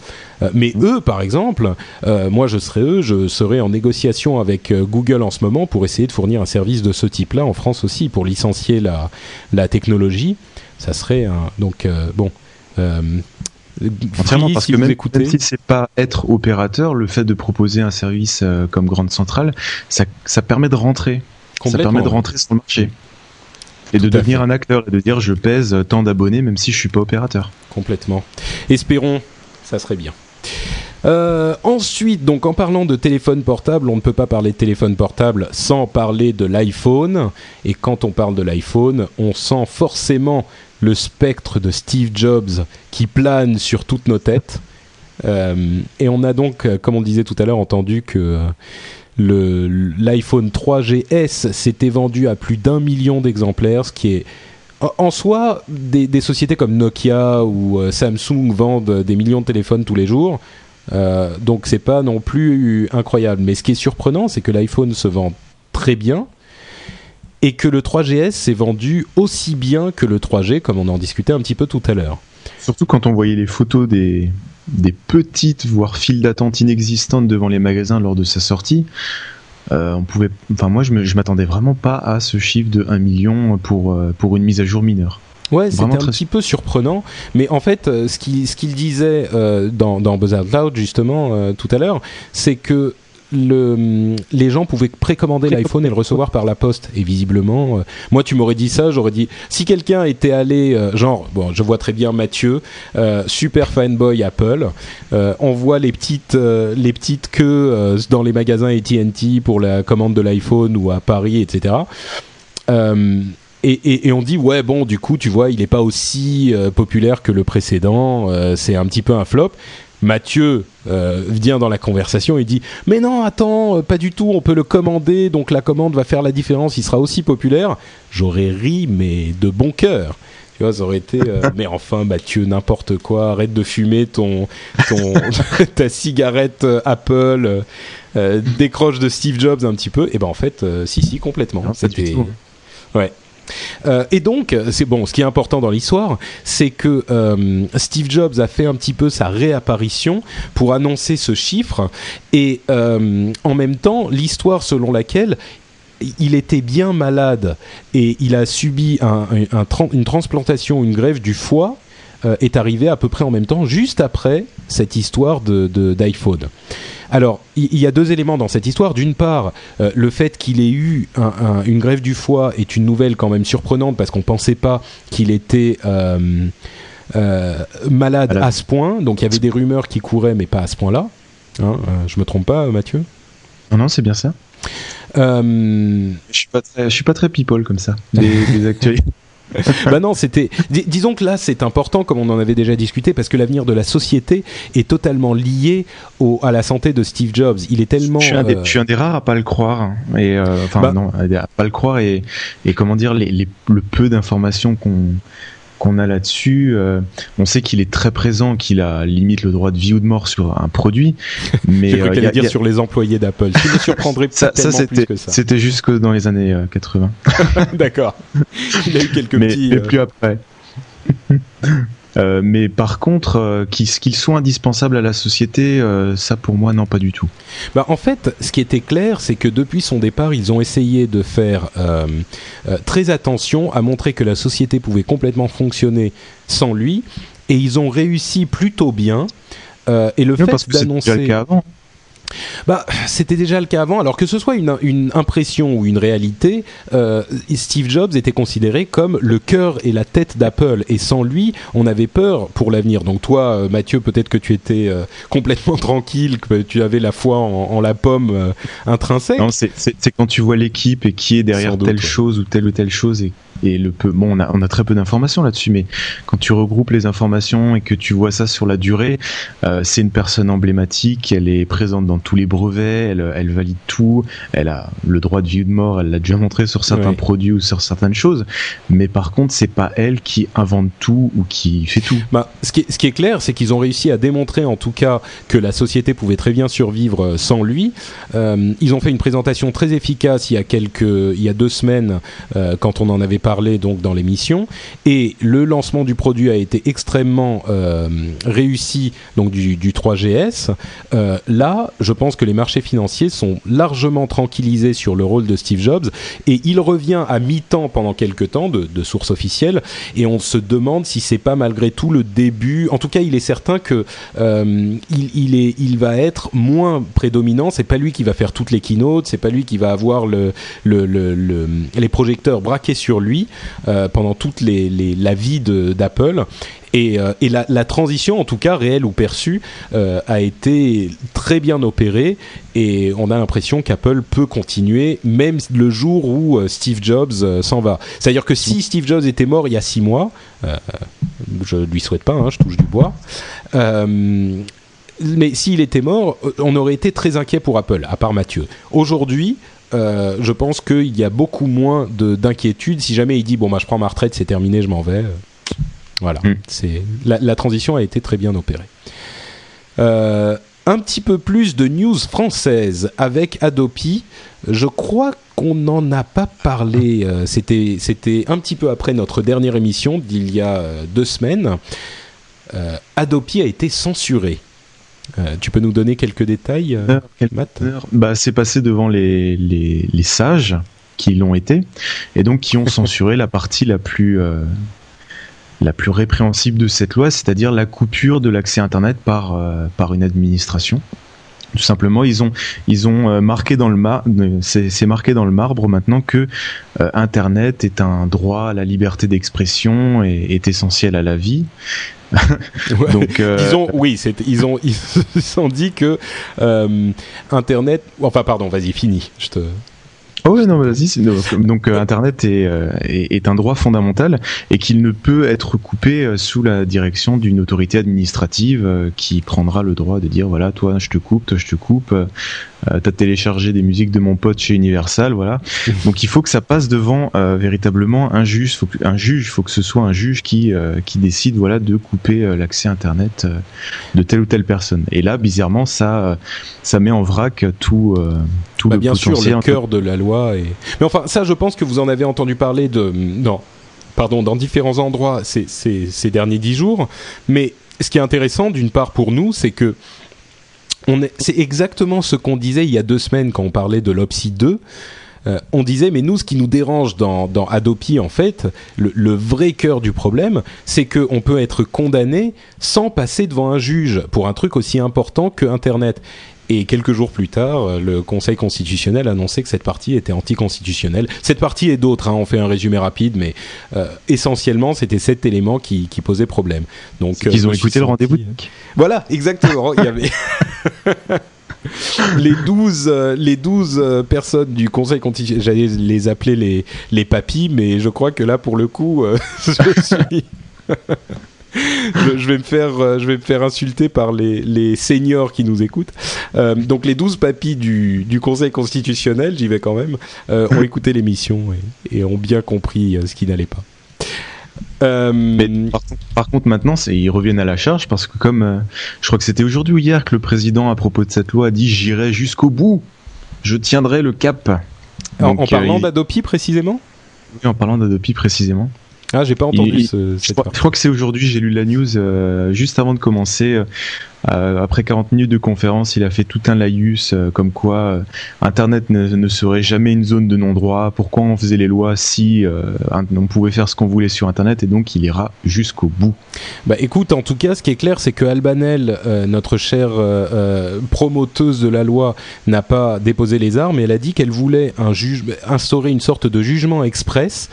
A: Mais eux, par exemple, euh, moi je serais eux, je serais en négociation avec Google en ce moment pour essayer de fournir un service de ce type-là en France aussi, pour licencier la, la technologie. Ça serait un, donc euh, bon. Euh,
B: Entièrement, parce si que même, écoutez... même si c'est pas être opérateur, le fait de proposer un service euh, comme Grande Centrale, ça, ça permet de rentrer. Ça permet de rentrer sur le marché et de devenir fait. un acteur et de dire je pèse tant d'abonnés même si je suis pas opérateur.
A: Complètement. Espérons, ça serait bien. Euh, ensuite, donc en parlant de téléphone portable, on ne peut pas parler de téléphone portable sans parler de l'iPhone. Et quand on parle de l'iPhone, on sent forcément le spectre de Steve Jobs qui plane sur toutes nos têtes. Euh, et on a donc, comme on disait tout à l'heure, entendu que l'iPhone 3GS s'était vendu à plus d'un million d'exemplaires, ce qui est en soi, des, sociétés comme Nokia ou euh, Samsung vendent des millions de téléphones tous les jours. Euh, donc c'est pas non plus incroyable. Mais ce qui est surprenant, c'est que l'iPhone se vend très bien. et que le 3GS s'est vendu aussi bien que le 3G, comme on en discutait un petit peu tout à l'heure.
B: Surtout quand on voyait les photos des, des petites, voire files d'attente inexistantes devant les magasins lors de sa sortie. Euh, on pouvait, enfin moi je m'attendais vraiment pas à ce chiffre de 1 million pour, euh, pour une mise à jour mineure.
A: Ouais, c'était un petit peu surprenant, mais en fait, euh, ce qu'il ce qu'il disait dans, dans Buzz Out Loud justement tout à l'heure, c'est que le, les gens pouvaient précommander l'iPhone et le recevoir par la poste. Et visiblement, euh, moi, tu m'aurais dit ça, j'aurais dit si quelqu'un était allé, euh, genre, bon, je vois très bien Mathieu, euh, super fanboy Apple, on voit les petites, les petites queues dans les magasins AT&T pour la commande de l'iPhone ou à Paris, etc. Et, et, on dit ouais bon du coup tu vois il n'est pas aussi populaire que le précédent c'est un petit peu un flop Mathieu euh, vient dans la conversation et dit mais non attends euh, pas du tout on peut le commander donc la commande va faire la différence il sera aussi populaire. J'aurais ri mais de bon cœur. Tu vois ça aurait été euh, <laughs> mais enfin Mathieu n'importe quoi arrête de fumer ton, ton <laughs> ta cigarette Apple décroche de Steve Jobs un petit peu. Et ben en fait si si complètement. C'était ouais euh, et donc, c'est bon. Ce qui est important dans l'histoire, c'est que euh, Steve Jobs a fait un petit peu sa réapparition pour annoncer ce chiffre, et euh, en même temps, l'histoire selon laquelle il était bien malade et il a subi une transplantation, une grève du foie, est arrivée à peu près en même temps, juste après cette histoire d'iPhone. De, alors, il y, a deux éléments dans cette histoire. D'une part, euh, le fait qu'il ait eu une grève du foie est une nouvelle quand même surprenante parce qu'on ne pensait pas qu'il était euh, euh, malade à ce point. Donc il y avait des rumeurs qui couraient, mais pas à ce point-là. Hein, je me trompe pas, Mathieu?
B: Non, non, c'est bien ça. je suis pas très, je suis pas très people comme ça. Des, des actualités. <laughs> <laughs>
A: bah non, c'était. disons que là, c'est important, comme on en avait déjà discuté, parce que l'avenir de la société est totalement lié au, à la santé de Steve Jobs. Il est tellement. Je
B: suis un des, rares à pas le croire, hein. et euh, enfin bah non, à pas le croire et, et comment dire les, le peu d'informations qu'on qu'on a là-dessus. Euh, on sait qu'il est très présent, qu'il a limite le droit de vie ou de mort sur un produit. <laughs>
A: Mais euh, dire sur les employés d'Apple. Me <laughs> ça, ça
B: c'était, C'était jusque dans les années 80.
A: Euh, <laughs> D'accord. Il a eu quelques
B: mais,
A: petits.
B: Mais plus après. Euh, mais par contre, euh, qu'ils soient indispensables à la société, euh, ça pour moi, non, pas du tout.
A: Bah, en fait, ce qui était clair, c'est que depuis son départ, ils ont essayé de faire très attention à montrer que la société pouvait complètement fonctionner sans lui, et ils ont réussi plutôt bien. et le fait d'annoncer bah, c'était déjà le cas avant. Alors que ce soit une, impression ou une réalité, euh, Steve Jobs était considéré comme le cœur et la tête d'Apple. Et sans lui, on avait peur pour l'avenir. Donc toi, euh, Mathieu, peut-être que tu étais euh, complètement <laughs> tranquille, que tu avais la foi en, la pomme intrinsèque.
B: Non, c'est quand tu vois l'équipe et qui est derrière telle chose ou telle ou telle chose et et le peu, bon, on a, on a très peu d'informations là-dessus, mais quand tu regroupes les informations et que tu vois ça sur la durée, euh, c'est une personne emblématique, elle est présente dans tous les brevets, elle, elle valide tout, elle a le droit de vie ou de mort, elle l'a déjà montré sur certains produits ou sur certaines choses, mais par contre, c'est pas elle qui invente tout ou qui fait tout.
A: Bah, ce qui est, ce qui est clair, c'est qu'ils ont réussi à démontrer en tout cas que la société pouvait très bien survivre euh, sans lui. Euh, ils ont fait une présentation très efficace il y a quelques, il y a deux semaines euh, quand on en avait parlé parlé donc dans l'émission. Et le lancement du produit a été extrêmement euh, réussi, donc du, 3GS. Euh, là, je pense que les marchés financiers sont largement tranquillisés sur le rôle de Steve Jobs et il revient à mi-temps pendant quelques temps de, de sources officielles et on se demande si c'est pas malgré tout le début. En tout cas, il est certain que euh, il, est, il va être moins prédominant. C'est pas lui qui va faire toutes les keynotes, c'est pas lui qui va avoir le, le, le les projecteurs braqués sur lui euh, pendant toute la vie d'Apple. Et, euh, la, transition, en tout cas réelle ou perçue, euh, a été très bien opérée et on a l'impression qu'Apple peut continuer même le jour où Steve Jobs s'en va. C'est-à-dire que si Steve Jobs était mort il y a six mois, je lui souhaite pas, hein, je touche du bois. mais s'il était mort, on aurait été très inquiet pour Apple, à part Mathieu. Aujourd'hui, euh, je pense qu'il y a beaucoup moins d'inquiétude. Si jamais il dit bon bah je prends ma retraite, c'est terminé, je m'en vais. Voilà, mm. c'est la, transition a été très bien opérée. Euh, un petit peu plus de news française avec Adopi. Je crois qu'on n'en a pas parlé. C'était c'était un petit peu après notre dernière émission d'il y a deux semaines. Adopi a été censuré. Tu peux nous donner quelques détails, Matt
B: bah, C'est passé devant les, les, les sages qui l'ont été, et donc qui ont <laughs> censuré la partie la plus, euh, la plus répréhensible de cette loi, c'est-à-dire la coupure de l'accès Internet par, euh, par une administration. Tout simplement, ils ont, ils ont euh, marqué dans le marbre, c'est marqué dans le marbre maintenant que Internet est un droit à la liberté d'expression et est essentiel à la vie. <laughs>
A: Donc, ils ont, oui, ils ont, ils <laughs> se sont dit que Internet, enfin, pardon, vas-y, fini, je te.
B: Oh ouais, non, vas-y. Donc euh, Internet euh, est, est, un droit fondamental et qu'il ne peut être coupé euh, sous la direction d'une autorité administrative qui prendra le droit de dire voilà, toi je te coupe, toi je te coupe. Euh, t'as téléchargé des musiques de mon pote chez Universal, voilà. <laughs> Donc il faut que ça passe devant véritablement un juge. Faut que, un juge, faut que ce soit un juge qui qui décide voilà de couper l'accès Internet de telle ou telle personne. Et là, bizarrement, ça ça met en vrac tout tout
A: bah,
B: le
A: bien
B: sûr
A: le cœur de la loi Mais enfin, ça, je pense que vous en avez entendu parler non, pardon, dans différents endroits ces, derniers dix jours. Mais ce qui est intéressant, d'une part pour nous, c'est que c'est exactement ce qu'on disait il y a deux semaines quand on parlait de l'OPSI 2. Euh, on disait, mais nous, ce qui nous dérange dans, dans Adopi, en fait, le, le vrai cœur du problème, c'est qu'on peut être condamné sans passer devant un juge pour un truc aussi important que Internet. Et quelques jours plus tard, le Conseil constitutionnel annonçait que cette partie était anticonstitutionnelle. Cette partie et d'autres, hein, on fait un résumé rapide, mais euh, essentiellement, c'était cet élément qui, qui posait problème.
B: Donc, ils ont écouté le rendez-vous.
A: Voilà, exactement. Il y avait. <laughs> les 12, euh, les 12 euh, personnes du Conseil constitutionnel, j'allais les appeler les, les papis, mais je crois que là, pour le coup, <laughs> je suis je, vais me faire, euh, je vais me faire insulter par les, les seniors qui nous écoutent. Euh, donc les 12 papis du, du Conseil constitutionnel, j'y vais quand même, euh, ont écouté l'émission et, et, ont bien compris ce qui n'allait pas.
B: Mais par, contre, maintenant, ils reviennent à la charge parce que comme je crois que c'était aujourd'hui ou hier que le président à propos de cette loi a dit j'irai jusqu'au bout, je tiendrai le cap.
A: en parlant d'Adopi précisément?
B: Oui, en parlant d'Adopi précisément.
A: Ah, j'ai pas entendu ce,
B: je, crois, que c'est aujourd'hui, j'ai lu la news euh, juste avant de commencer. Euh, après 40 minutes de conférence, il a fait tout un laïus euh, comme quoi euh, Internet ne, ne, serait jamais une zone de non-droit. Pourquoi on faisait les lois si on pouvait faire ce qu'on voulait sur Internet et donc il ira jusqu'au bout?
A: Bah écoute, en tout cas, ce qui est clair, c'est que Albanel, notre chère promoteuse de la loi, n'a pas déposé les armes. Et elle a dit qu'elle voulait un juge, instaurer une sorte de jugement express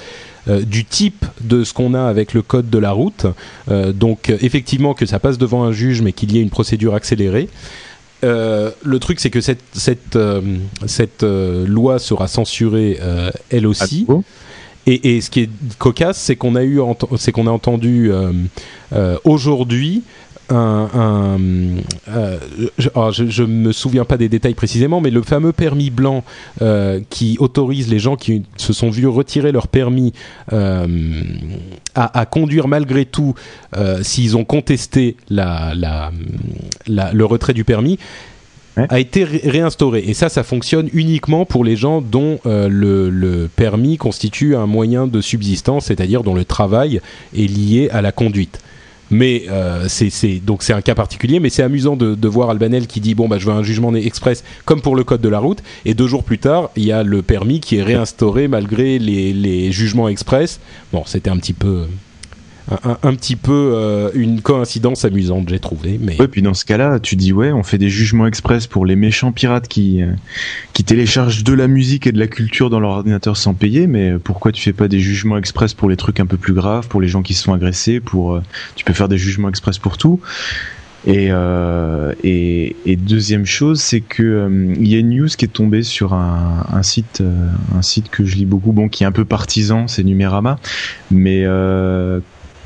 A: euh, du type de ce qu'on a avec le code de la route. Euh, donc effectivement que ça passe devant un juge, mais qu'il y ait une procédure accélérée. Euh, le truc, c'est que cette, cette, cette loi sera censurée elle aussi. Et, et, ce qui est cocasse, c'est qu'on a eu, c'est qu'on a entendu aujourd'hui un, euh, je, ne me souviens pas des détails précisément, mais le fameux permis blanc euh, qui autorise les gens qui se sont vus retirer leur permis euh, à, conduire malgré tout s'ils ont contesté la, la, le retrait du permis a été réinstauré. Et ça, ça fonctionne uniquement pour les gens dont le, le, permis constitue un moyen de subsistance, c'est-à-dire dont le travail est lié à la conduite. Mais euh, c'est donc c'est un cas particulier, mais c'est amusant de, de, voir Albanel qui dit bon bah je veux un jugement express comme pour le code de la route, et deux jours plus tard il y a le permis qui est réinstauré malgré les, les jugements express. Bon c'était un petit peu un, petit peu euh, une coïncidence amusante, j'ai trouvé. Mais...
B: Ouais, puis dans ce cas-là, tu dis ouais, on fait des jugements express pour les méchants pirates qui, euh, qui téléchargent de la musique et de la culture dans leur ordinateur sans payer, mais pourquoi tu fais pas des jugements express pour les trucs un peu plus graves, pour les gens qui se sont agressés, pour euh, tu peux faire des jugements express pour tout. Et, deuxième chose, c'est que y a une news qui est tombée sur un, un site, un site que je lis beaucoup, bon, qui est un peu partisan, c'est Numérama, mais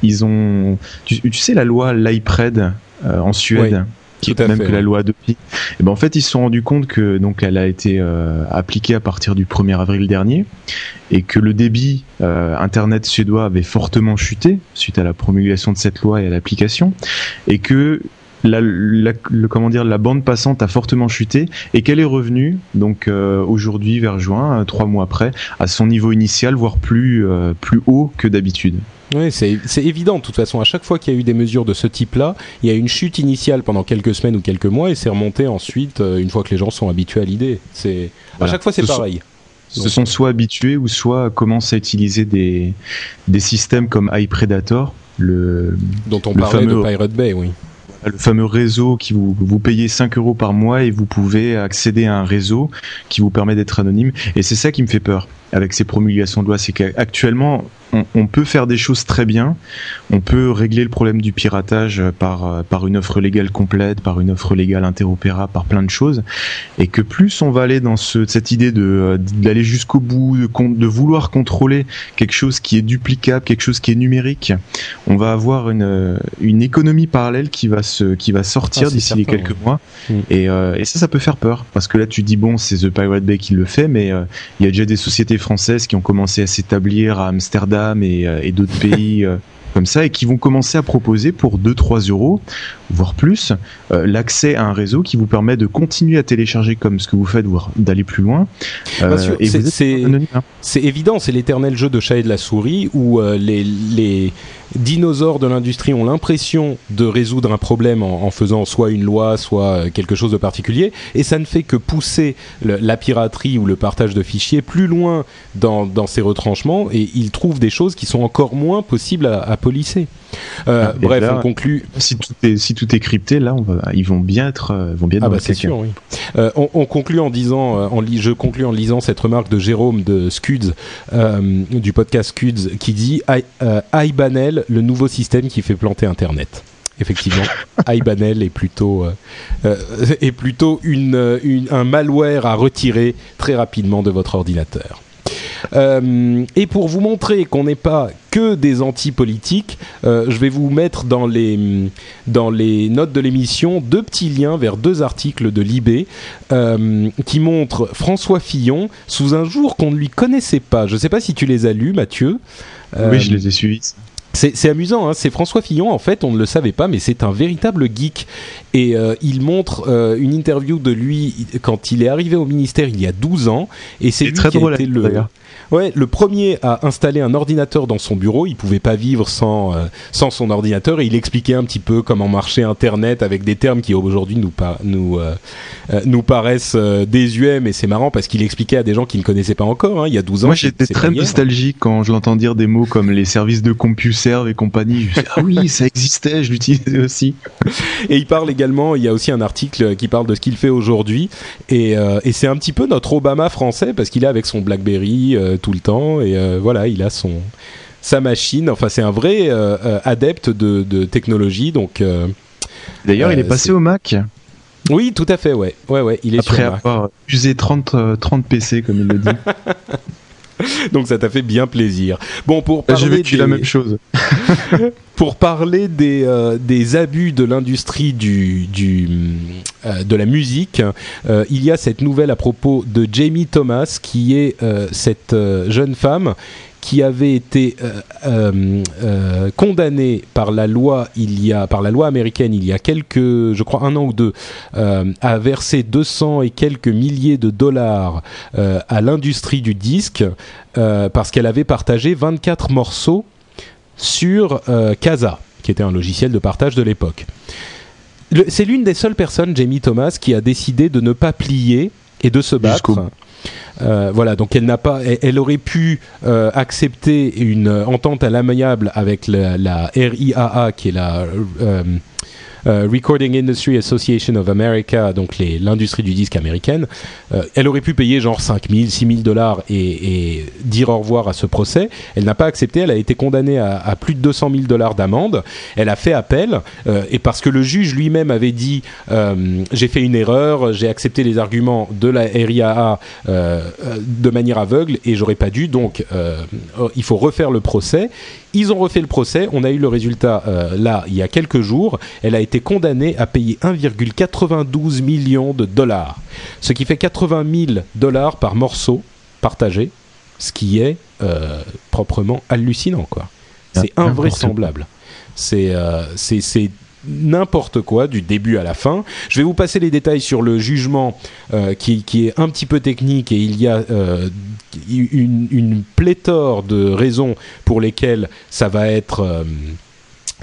B: ils ont, tu, sais, la loi l'IPRED euh, en Suède. qui est même que la loi Adopi. Et ben en fait, ils se sont rendus compte que donc elle a été euh, appliquée à partir du 1er avril dernier et que le débit euh, internet suédois avait fortement chuté suite à la promulgation de cette loi et à l'application et que la, le, comment dire, la bande passante a fortement chuté et qu'elle est revenue, donc euh, aujourd'hui vers juin, trois mois après, à son niveau initial, voire plus, plus haut que d'habitude.
A: Oui, c'est évident. De toute façon, à chaque fois qu'il y a eu des mesures de ce type-là, il y a une chute initiale pendant quelques semaines ou quelques mois et c'est remonté ensuite une fois que les gens sont habitués à l'idée. C'est à chaque fois c'est pareil.
B: se sont soit habitués ou soit commencent à utiliser des, des systèmes comme iPredator, le
A: dont on parlait de Pirate Bay, oui
B: le fameux réseau qui vous, vous payez 5 euros par mois et vous pouvez accéder à un réseau qui vous permet d'être anonyme. Et c'est ça qui me fait peur avec ces promulgations de loi, c'est qu'actuellement, on, peut faire des choses très bien. On peut régler le problème du piratage par, euh, par une offre légale complète, par une offre légale interopérable, par plein de choses. Et que plus on va aller dans ce, cette idée de euh, d'aller jusqu'au bout, de, de vouloir contrôler quelque chose qui est duplicable, quelque chose qui est numérique, on va avoir une, euh, une économie parallèle qui va se qui va sortir ah, d'ici quelques mois. Mm. Et, et ça, ça peut faire peur parce que là, tu dis bon, c'est The Pirate Bay qui le fait, mais il y a déjà des sociétés françaises qui ont commencé à s'établir à Amsterdam et, euh, d'autres pays <laughs> euh, comme ça et qui vont commencer à proposer pour 2-3 euros, voire plus, euh, l'accès à un réseau qui vous permet de continuer à télécharger comme ce que vous faites, voire d'aller plus loin.
A: c'est évident, c'est l'éternel jeu de chat et de la souris où les, les dinosaures de l'industrie ont l'impression de résoudre un problème en, faisant soit une loi, soit euh, quelque chose de particulier, et ça ne fait que pousser la piraterie ou le partage de fichiers plus loin dans, dans ces retranchements, et ils trouvent des choses qui sont encore moins possibles à, à polisser. Euh, ah, bref, on conclut.
B: Si tout est si tout est crypté, là, on va, ils vont bien être, euh, vont bien.
A: Ah bah c'est sûr, oui. Euh, on, on, conclut en disant, euh, en je conclus en lisant cette remarque de Jérôme de Scuds du podcast Scuds qui dit iBanel, le nouveau système qui fait planter Internet effectivement, <laughs> iBanel est plutôt, euh, est plutôt une, une, un malware à retirer très rapidement de votre ordinateur. Euh, et pour vous montrer qu'on n'est pas que des anti-politiques, euh, je vais vous mettre dans les, dans les notes de l'émission deux petits liens vers deux articles de Libé euh, qui montrent François Fillon sous un jour qu'on ne lui connaissait pas. Je ne sais pas si tu les as lus, Mathieu.
B: oui, je les ai suivis.
A: C'est amusant, hein c'est François Fillon, en fait, on ne le savait pas, mais c'est un véritable geek. Et il montre une interview de lui quand il est arrivé au ministère il y a 12 ans. Et c'est lui
B: très
A: qui
B: drôle,
A: a été le, Ouais, le premier à installer un ordinateur dans son bureau. Il pouvait pas vivre sans euh, sans son ordinateur et il expliquait un petit peu comment marchait Internet avec des termes qui aujourd'hui nous nous euh, euh, nous paraissent désuets, mais c'est marrant parce qu'il expliquait à des gens qui ne connaissaient pas encore. Hein, il y a 12 ans.
B: Moi, j'étais très nostalgique quand je l'entends dire des mots comme les services de CompuServe et compagnie. Je ah oui, <laughs> ça existait, je l'utilisais aussi.
A: Et il parle également. Il y a aussi un article qui parle de ce qu'il fait aujourd'hui et, et c'est un petit peu notre Obama français parce qu'il est avec son BlackBerry tout le temps et euh, voilà, il a son sa machine. Enfin, c'est un vrai euh, euh, adepte de, technologie. Donc,
B: d'ailleurs, il est passé au Mac.
A: Oui, tout à fait, ouais. Ouais, ouais, il est
B: Après avoir usé 30, 30 PC, comme il le dit. <laughs> <laughs>
A: Donc ça t'a fait bien plaisir. Bon, pour parler
B: des... la même chose. <laughs>
A: pour parler des, euh, des abus de l'industrie du, du euh, de la musique, euh, il y a cette nouvelle à propos de Jamie Thomas, qui est cette jeune femme qui avait été euh, euh, euh, condamné par la loi il y a par la loi américaine il y a quelques je crois un an ou deux à verser 200 et quelques milliers de dollars à l'industrie du disque parce qu'elle avait partagé 24 morceaux sur Casa qui était un logiciel de partage de l'époque. C'est l'une des seules personnes, Jamie Thomas, qui a décidé de ne pas plier et de se battre euh, voilà, donc elle n'a pas, elle, aurait pu euh, accepter une entente à l'amiable avec la, RIAA, qui est la euh, euh, Recording Industry Association of America, donc l'industrie du disque américaine, euh, elle aurait pu payer genre 5 000, 6 000 dollars et, dire au revoir à ce procès. Elle n'a pas accepté, elle a été condamnée à, plus de 200 000 dollars d'amende. Elle a fait appel euh, et parce que le juge lui-même avait dit j'ai fait une erreur, j'ai accepté les arguments de la RIAA de manière aveugle et j'aurais pas dû, donc il faut refaire le procès. Ils ont refait le procès, on a eu le résultat euh, là il y a quelques jours. Elle a été condamnée à payer 1,92 million de dollars, ce qui fait 80 000 dollars par morceau partagé, ce qui est euh, proprement hallucinant quoi. C'est invraisemblable. C'est euh, c'est n'importe quoi du début à la fin. Je vais vous passer les détails sur le jugement qui, qui, est un petit peu technique et il y a une, une, pléthore de raisons pour lesquelles ça va être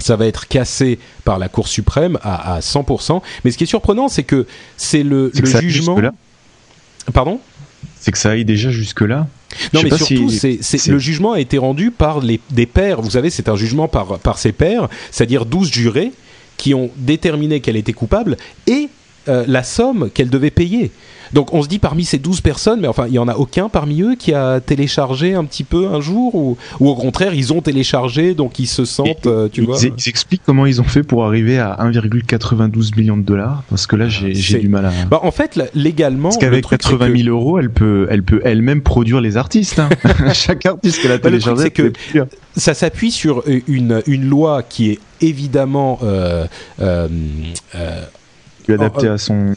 A: ça va être cassé par la Cour suprême à, à 100%. Mais ce qui est surprenant, c'est que c'est le, le jugement. Pardon?
B: C'est que ça aille déjà jusque-là?
A: Non, mais surtout, c'est, le jugement a été rendu par les, des pairs. Vous savez, c'est un jugement par, par ses pairs, c'est-à-dire 12 jurés qui ont déterminé qu'elle était coupable et euh, la somme qu'elle devait payer. Donc on se dit parmi ces 12 personnes, mais enfin il n'y en a aucun parmi eux qui a téléchargé un petit peu un jour ou, ou au contraire ils ont téléchargé donc ils se sentent, euh, tu vois.
B: Ils, expliquent comment ils ont fait pour arriver à 1,92 million de dollars parce que là j'ai du mal à.
A: Bah, en fait légalement.
B: Parce qu'avec 80 000 euros elle peut elle peut elle-même produire les artistes. Hein. <laughs> <laughs> Chaque artiste qu'elle a bah, téléchargé. c'est que
A: ça s'appuie sur une, une loi qui est évidemment euh, euh, euh
B: adapté à son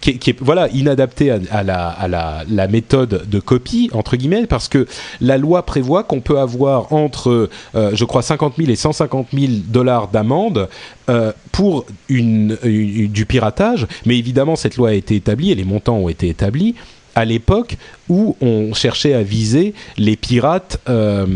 A: qui, qui, est voilà inadapté à, la, à la, la, méthode de copie entre guillemets parce que la loi prévoit qu'on peut avoir entre euh, je crois 50 000 et 150 000 dollars d'amende euh, pour une, du piratage. Mais évidemment cette loi a été établie et les montants ont été établis à l'époque où on cherchait à viser les pirates, euh,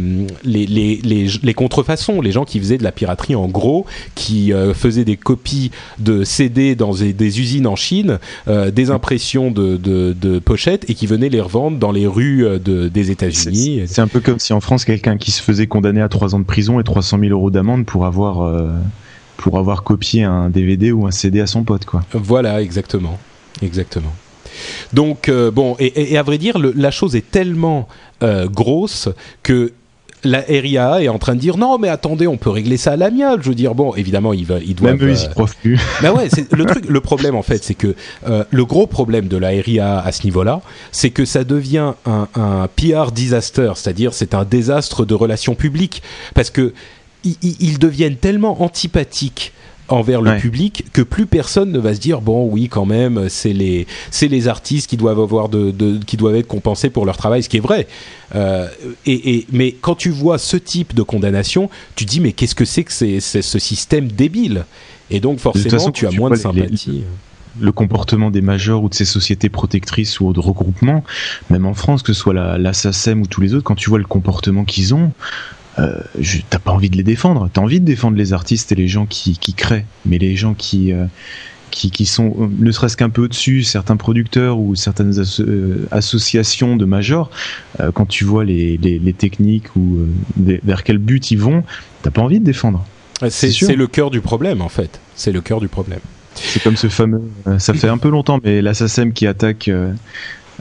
A: les, les, les, contrefaçons, les gens qui faisaient de la piraterie en gros, qui euh, faisaient des copies de CD dans des, usines en Chine, euh, des impressions de, de, pochettes et qui venaient les revendre dans les rues de, des États-Unis.
B: C'est un peu comme si en France quelqu'un qui se faisait condamner à 3 ans de prison et 300 000 euros d'amende pour avoir pour avoir copié un DVD ou un CD à son pote, quoi.
A: Voilà, exactement, exactement. Donc euh, bon, et, à vrai dire, la chose est tellement euh, grosse que la RIA est en train de dire non mais attendez on peut régler ça à l'amiable. Je veux dire bon évidemment ils, ils doivent
B: même eux ils euh, plus. <laughs>
A: Bah ouais le truc le problème en fait c'est que le gros problème de la RIA à ce niveau là c'est que ça devient un, un PR disaster c'est-à-dire c'est un désastre de relations publiques. Parce que ils deviennent tellement antipathiques envers le public que plus personne ne va se dire bon oui quand même c'est les c'est les artistes qui doivent avoir de, de, qui doivent être compensés pour leur travail ce qui est vrai. Euh, et, et, mais quand tu vois ce type de condamnation tu dis mais qu'est-ce que c'est que c'est, ce système débile? Et donc forcément tu as moins de sympathie.
B: le comportement des majors ou de ces sociétés protectrices ou de regroupements, même en France, que ce soit la, la SACEM ou tous les autres, quand tu vois le comportement qu'ils ont, euh, t'as pas envie de les défendre. T'as envie de défendre les artistes et les gens qui, qui créent, mais les gens qui euh, qui, qui, sont euh, ne serait-ce qu'un peu au-dessus, certains producteurs ou certaines associations de majors, quand tu vois les, les, les techniques ou vers quel but ils vont, t'as pas envie de défendre.
A: C'est le cœur du problème en fait. C'est le cœur du problème.
B: C'est comme ce fameux, ça fait un peu longtemps, mais l'assassin qui attaque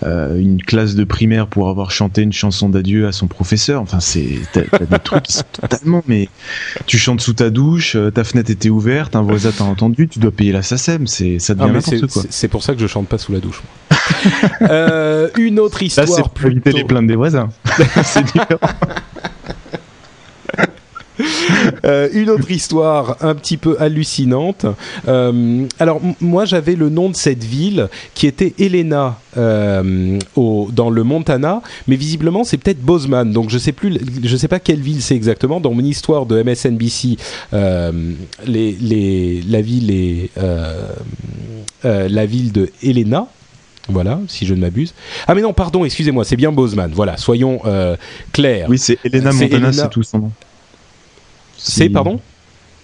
B: euh, une classe de primaire pour avoir chanté une chanson d'adieu à son professeur. Enfin, c'est t'as, des trucs qui sont totalement. Mais tu chantes sous ta douche, euh, ta fenêtre était ouverte, un voisin t'a entendu, tu dois payer la SACEM. C'est ça devient ah, n'importe quoi.
A: C'est pour ça que je chante pas sous la douche. <laughs> euh, une autre histoire. Là,
B: c'est pour éviter les plaintes des voisins. <laughs> c'est différent.
A: Euh, une autre histoire un petit peu hallucinante. Euh, alors moi j'avais le nom de cette ville qui était Helena euh, au, dans le Montana, mais visiblement c'est peut-être Bozeman. Donc je sais plus, je sais pas quelle ville c'est exactement. Dans mon histoire de MSNBC, les, les, la ville est la ville de Helena. Voilà, si je ne m'abuse. Ah mais non, pardon, excusez-moi, c'est bien Bozeman. Voilà, soyons clairs.
B: Oui, c'est Helena Montana, c'est tout son nom.
A: C'est pardon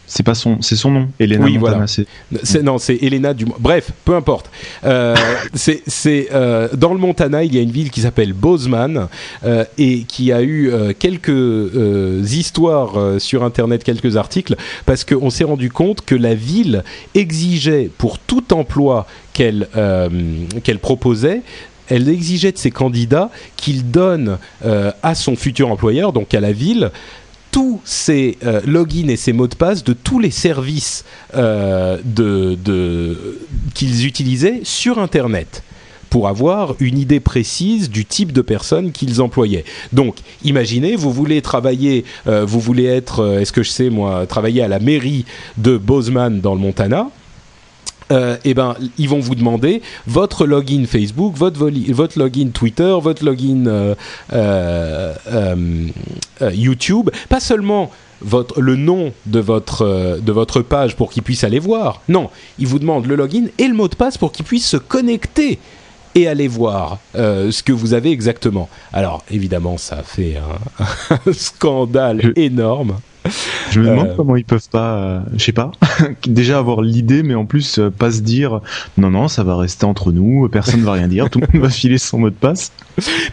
B: c'est pas son, c'est son nom. Elena oui, Montana.
A: Non, c'est Elena du. Bref, peu importe. Euh, c'est, c'est euh, dans le Montana, il y a une ville qui s'appelle Bozeman euh, et qui a eu quelques histoires sur Internet, quelques articles, parce qu'on s'est rendu compte que la ville exigeait pour tout emploi qu'elle qu'elle proposait elle exigeait de ses candidats qu'ils donnent à son futur employeur, donc à la ville, tous ces euh, logins et ces mots de passe de tous les services euh, qu'ils utilisaient sur Internet pour avoir une idée précise du type de personnes qu'ils employaient. Donc, imaginez, vous voulez travailler, euh, vous voulez être, est-ce que je sais moi, travailler à la mairie de Bozeman dans le Montana euh, eh ben, ils vont vous demander votre login Facebook, votre, votre login Twitter, votre login euh, euh, YouTube. Pas seulement votre, le nom de votre, de votre page pour qu'il puisse aller voir. Non, il vous demande le login et le mot de passe pour qu'il puisse se connecter et aller voir ce que vous avez exactement. Alors évidemment, ça a fait un <laughs> scandale énorme.
B: Je me demande euh. comment ils peuvent pas, euh, je sais pas, <laughs> déjà avoir l'idée, mais en plus euh, pas se dire non non, ça va rester entre nous, personne ne va rien dire, tout le monde va <laughs> filer son mot de passe.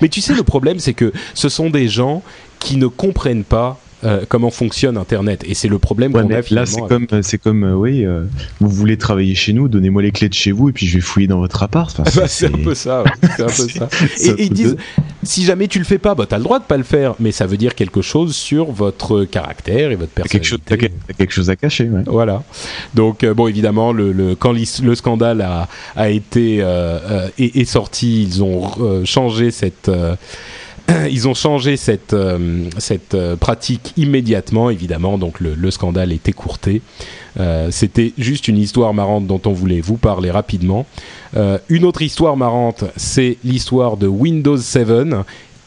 A: Mais tu sais, le problème, c'est que ce sont des gens qui ne comprennent pas euh, comment fonctionne Internet. Et c'est le problème qu'on a
B: Là, c'est comme, c'est comme, euh, oui, euh, vous voulez travailler chez nous, donnez-moi les clés de chez vous et puis je vais fouiller dans votre appart.
A: Enfin, c'est un peu ça. C'est un peu ça. <laughs> Et, ils disent, si jamais tu le fais pas, bah t'as le droit de pas le faire, mais ça veut dire quelque chose sur votre caractère et votre personnalité.
B: Quelque chose, quelque chose à cacher. Ouais.
A: Voilà. Donc bon, évidemment, le, le quand le scandale a, a été est, est, sorti, ils ont changé cette <clears throat> ils ont changé cette, euh, cette euh, pratique immédiatement, évidemment, donc le, scandale est écourté. Euh, C'était juste une histoire marrante dont on voulait vous parler rapidement. Euh, une autre histoire marrante, c'est l'histoire de Windows 7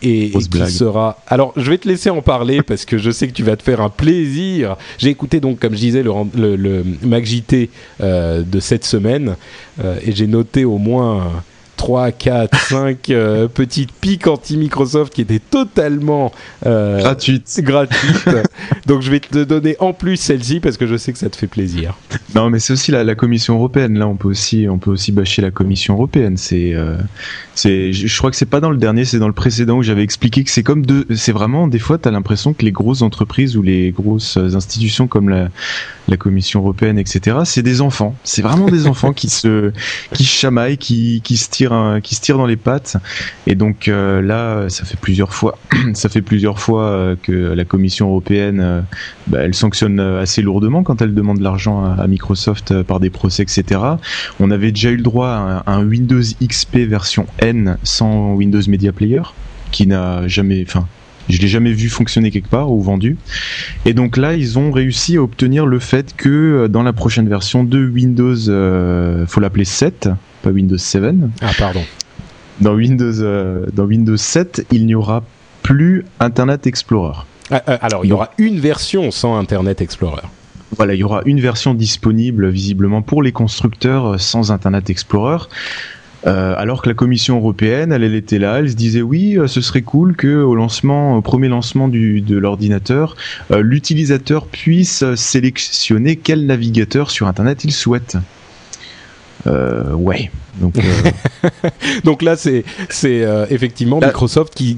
A: et, qui sera. Alors, je vais te laisser en parler <laughs> parce que je sais que tu vas te faire un plaisir. J'ai écouté donc, comme je disais, le, le, le euh, de cette semaine euh, et j'ai noté au moins 3, 4, 5 petites piques anti-Microsoft qui étaient totalement
B: euh, gratuites. <laughs>
A: Donc je vais te donner en plus celle-ci parce que je sais que ça te fait plaisir.
B: Non, mais c'est aussi la, Commission européenne. Là, on peut aussi, on peut aussi bâcher la Commission européenne. C'est, euh, c'est, je crois que c'est pas dans le dernier, c'est dans le précédent où j'avais expliqué que c'est comme deux, c'est vraiment des fois, tu as l'impression que les grosses entreprises ou les grosses institutions comme la, la Commission européenne, etc., c'est des enfants. C'est vraiment des <laughs> enfants qui se, qui chamaillent, qui, qui se tirent qui se tire dans les pattes. Et donc euh, là, ça fait plusieurs fois, <clears throat> ça fait plusieurs fois euh, que la Commission européenne, euh, bah, elle sanctionne assez lourdement quand elle demande de l'argent à, Microsoft par des procès, etc. On avait déjà eu le droit à un, Windows XP version N sans Windows Media Player, qui n'a jamais, enfin, je l'ai jamais vu fonctionner quelque part ou vendu. Et donc là, ils ont réussi à obtenir le fait que dans la prochaine version de Windows, faut l'appeler 7, pas Windows 7.
A: Ah, pardon.
B: Dans Windows, euh, dans Windows 7, il n'y aura plus Internet Explorer.
A: Ah, euh, alors, il y aura une version sans Internet Explorer.
B: Voilà, il y aura une version disponible visiblement pour les constructeurs sans Internet Explorer. Euh, alors que la Commission européenne, elle, elle, était là, elle se disait oui, ce serait cool que au lancement, au premier lancement du, de l'ordinateur, l'utilisateur puisse sélectionner quel navigateur sur Internet il souhaite. Euh, ouais. Donc, euh... <laughs>
A: Donc là, c'est c'est euh, effectivement. Microsoft qui.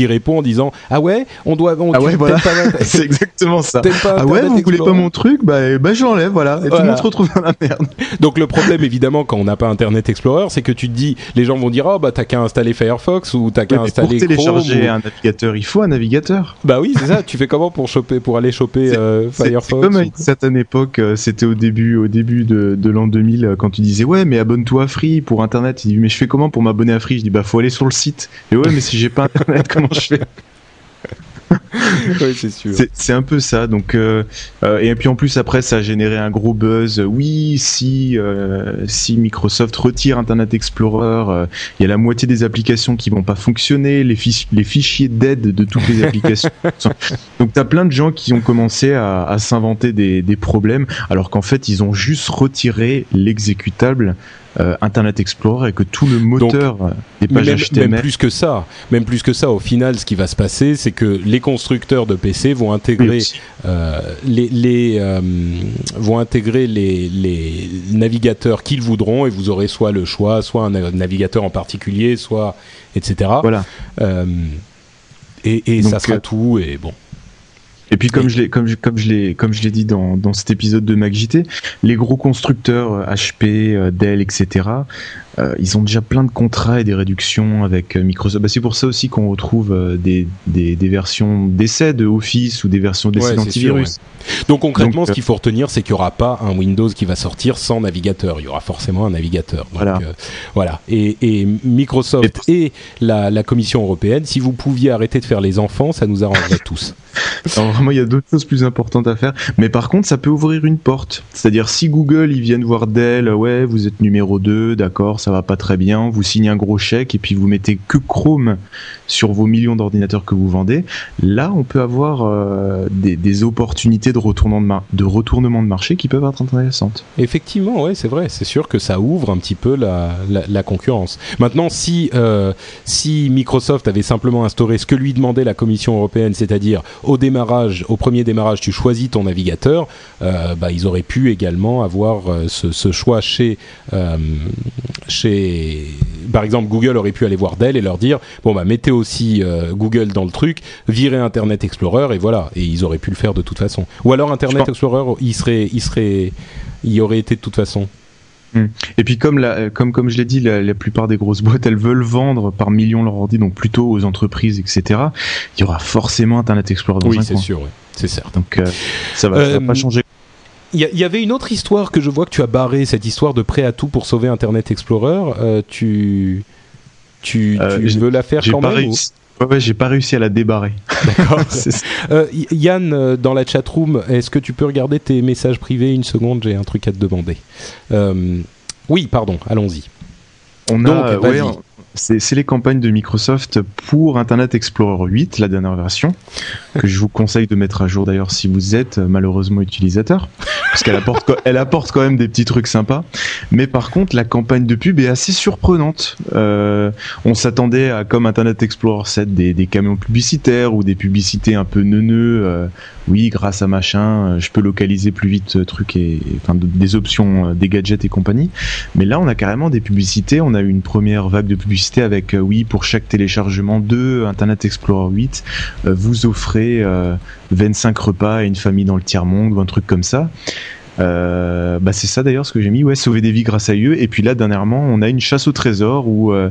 A: Qui répond en disant Ah ouais, on doit. On,
B: ah ouais, voilà. <laughs> C'est exactement ça. ah ouais, vous voulez pas mon truc? Bah, bah j'enlève, voilà. Et voilà. tout le monde se retrouve dans la merde. <laughs>
A: Donc le problème, évidemment, quand on n'a pas Internet Explorer, c'est que tu te dis Les gens vont dire Oh bah t'as qu'à installer Firefox ou t'as qu'à installer.
B: Pour télécharger
A: un
B: navigateur, il faut un navigateur.
A: Bah oui, c'est ça. tu fais comment pour choper, pour aller choper euh, Firefox
B: comme à une certaine époque, euh, c'était au début, au début de, de l'an 2000, euh, quand tu disais Ouais, mais abonne-toi à Free pour Internet. Il dit Mais je fais comment pour m'abonner à Free? Je dis Bah faut aller sur le site. Et ouais, mais si j'ai pas Internet, <laughs> comment <laughs> je fais <laughs>
A: oui, c'est sûr.
B: C'est un peu ça. Donc, euh, euh, et puis en plus après, ça a généré un gros buzz. Oui, si euh, si Microsoft retire Internet Explorer, il y a la moitié des applications qui vont pas fonctionner, les, fichiers, les fichiers d'aide de toutes les applications. <laughs> Donc, t'as plein de gens qui ont commencé à, à s'inventer des, des problèmes, alors qu'en fait, ils ont juste retiré l'exécutable euh, Internet Explorer et que tout le moteur des pages
A: même,
B: HTML.
A: Même plus que ça, même plus que ça. Au final, ce qui va se passer, c'est que les constructeurs de PC vont intégrer euh, les, les euh, vont intégrer les, les navigateurs qu'ils voudront et vous aurez soit le choix, soit un navigateur en particulier, soit etc.
B: Voilà.
A: Euh, et, et
B: Donc,
A: ça sera
B: euh,
A: tout et bon.
B: Et puis comme je l'ai comme je, comme je l'ai comme je l'ai dit dans, dans cet épisode de MacJT, les gros constructeurs euh, HP, euh, Dell, etc. euh, ils ont déjà plein de contrats et des réductions avec euh, Microsoft. Bah, c'est pour ça aussi qu'on retrouve euh, des, des, des versions d'essai de Office ou des versions d'essai
A: Ouais,
B: d'antivirus.
A: Donc concrètement,
B: Donc,
A: ce qu'il faut retenir, c'est qu'il n'y aura pas un Windows qui va sortir sans navigateur. Il y aura forcément un navigateur. Donc,
B: Voilà.
A: euh, voilà. Et, et Microsoft et, la, la Commission européenne, si vous pouviez arrêter de faire les enfants, ça nous arrangerait tous. <laughs>
B: Alors vraiment, il y a d'autres choses plus importantes à faire. Mais par contre, ça peut ouvrir une porte. C'est-à-dire, si Google, ils viennent voir Dell, ouais, vous êtes numéro 2, d'accord, ça va pas très bien, vous signez un gros chèque et puis vous mettez que Chrome sur vos millions d'ordinateurs que vous vendez, là, on peut avoir euh, des, opportunités de retournement de, marché qui peuvent être intéressantes.
A: Effectivement, ouais, c'est vrai. C'est sûr que ça ouvre un petit peu la, concurrence. Maintenant, si euh, si Microsoft avait simplement instauré ce que lui demandait la Commission européenne, c'est-à-dire au démarrage, au premier démarrage, tu choisis ton navigateur, euh, bah, ils auraient pu également avoir ce, choix chez chez par exemple Google aurait pu aller voir Dell et leur dire bon bah mettez aussi euh, Google dans le truc, virez Internet Explorer et voilà et ils auraient pu le faire de toute façon. Ou alors Internet Explorer il serait il serait il y aurait été de toute façon.
B: Et puis comme la, comme comme je l'ai dit, la, la plupart des grosses boîtes, elles veulent vendre par millions leur ordi, donc plutôt aux entreprises, etc. Il y aura forcément Internet Explorer dans
A: oui,
B: un
A: c'est
B: coin.
A: sûr, ouais. c'est certain.
B: Donc euh, ça va, ça va
A: Euh,
B: pas changer.
A: Il y, avait une autre histoire que je vois que tu as barré, cette histoire de prêt à tout pour sauver Internet Explorer. Euh, tu tu,
B: Euh,
A: tu veux la faire quand
B: pas
A: même ou-
B: réussi. Ouais, ouais, j'ai pas réussi à la débarrer.
A: D'accord. <laughs>
B: C'est ça.
A: Euh, Yann, euh, dans la chatroom, est-ce que tu peux regarder tes messages privés une seconde? J'ai un truc à te demander. Euh, oui, pardon, allons-y.
B: On
A: Donc,
B: a, ouais, c'est les campagnes de Microsoft pour Internet Explorer 8, la dernière version, que je vous conseille de mettre à jour d'ailleurs si vous êtes euh, malheureusement utilisateur, parce qu'elle apporte, quand même des petits trucs sympas. Mais par contre, la campagne de pub est assez surprenante. Euh, on s'attendait à, comme Internet Explorer 7, des, des camions publicitaires ou des publicités un peu neuneux. euh, oui, grâce à machin, euh, je peux localiser plus vite euh, trucs et, enfin de- des options, euh, des gadgets et compagnie. Mais là, on a carrément des publicités. On a eu une première vague de publicité avec, oui, pour chaque téléchargement de Internet Explorer 8, euh, vous offrez euh, 25 repas à une famille dans le tiers-monde ou un truc comme ça. Euh, bah c'est ça d'ailleurs ce que j'ai mis, ouais, sauver des vies grâce à eux. Et puis là, dernièrement, on a une chasse au trésor où euh,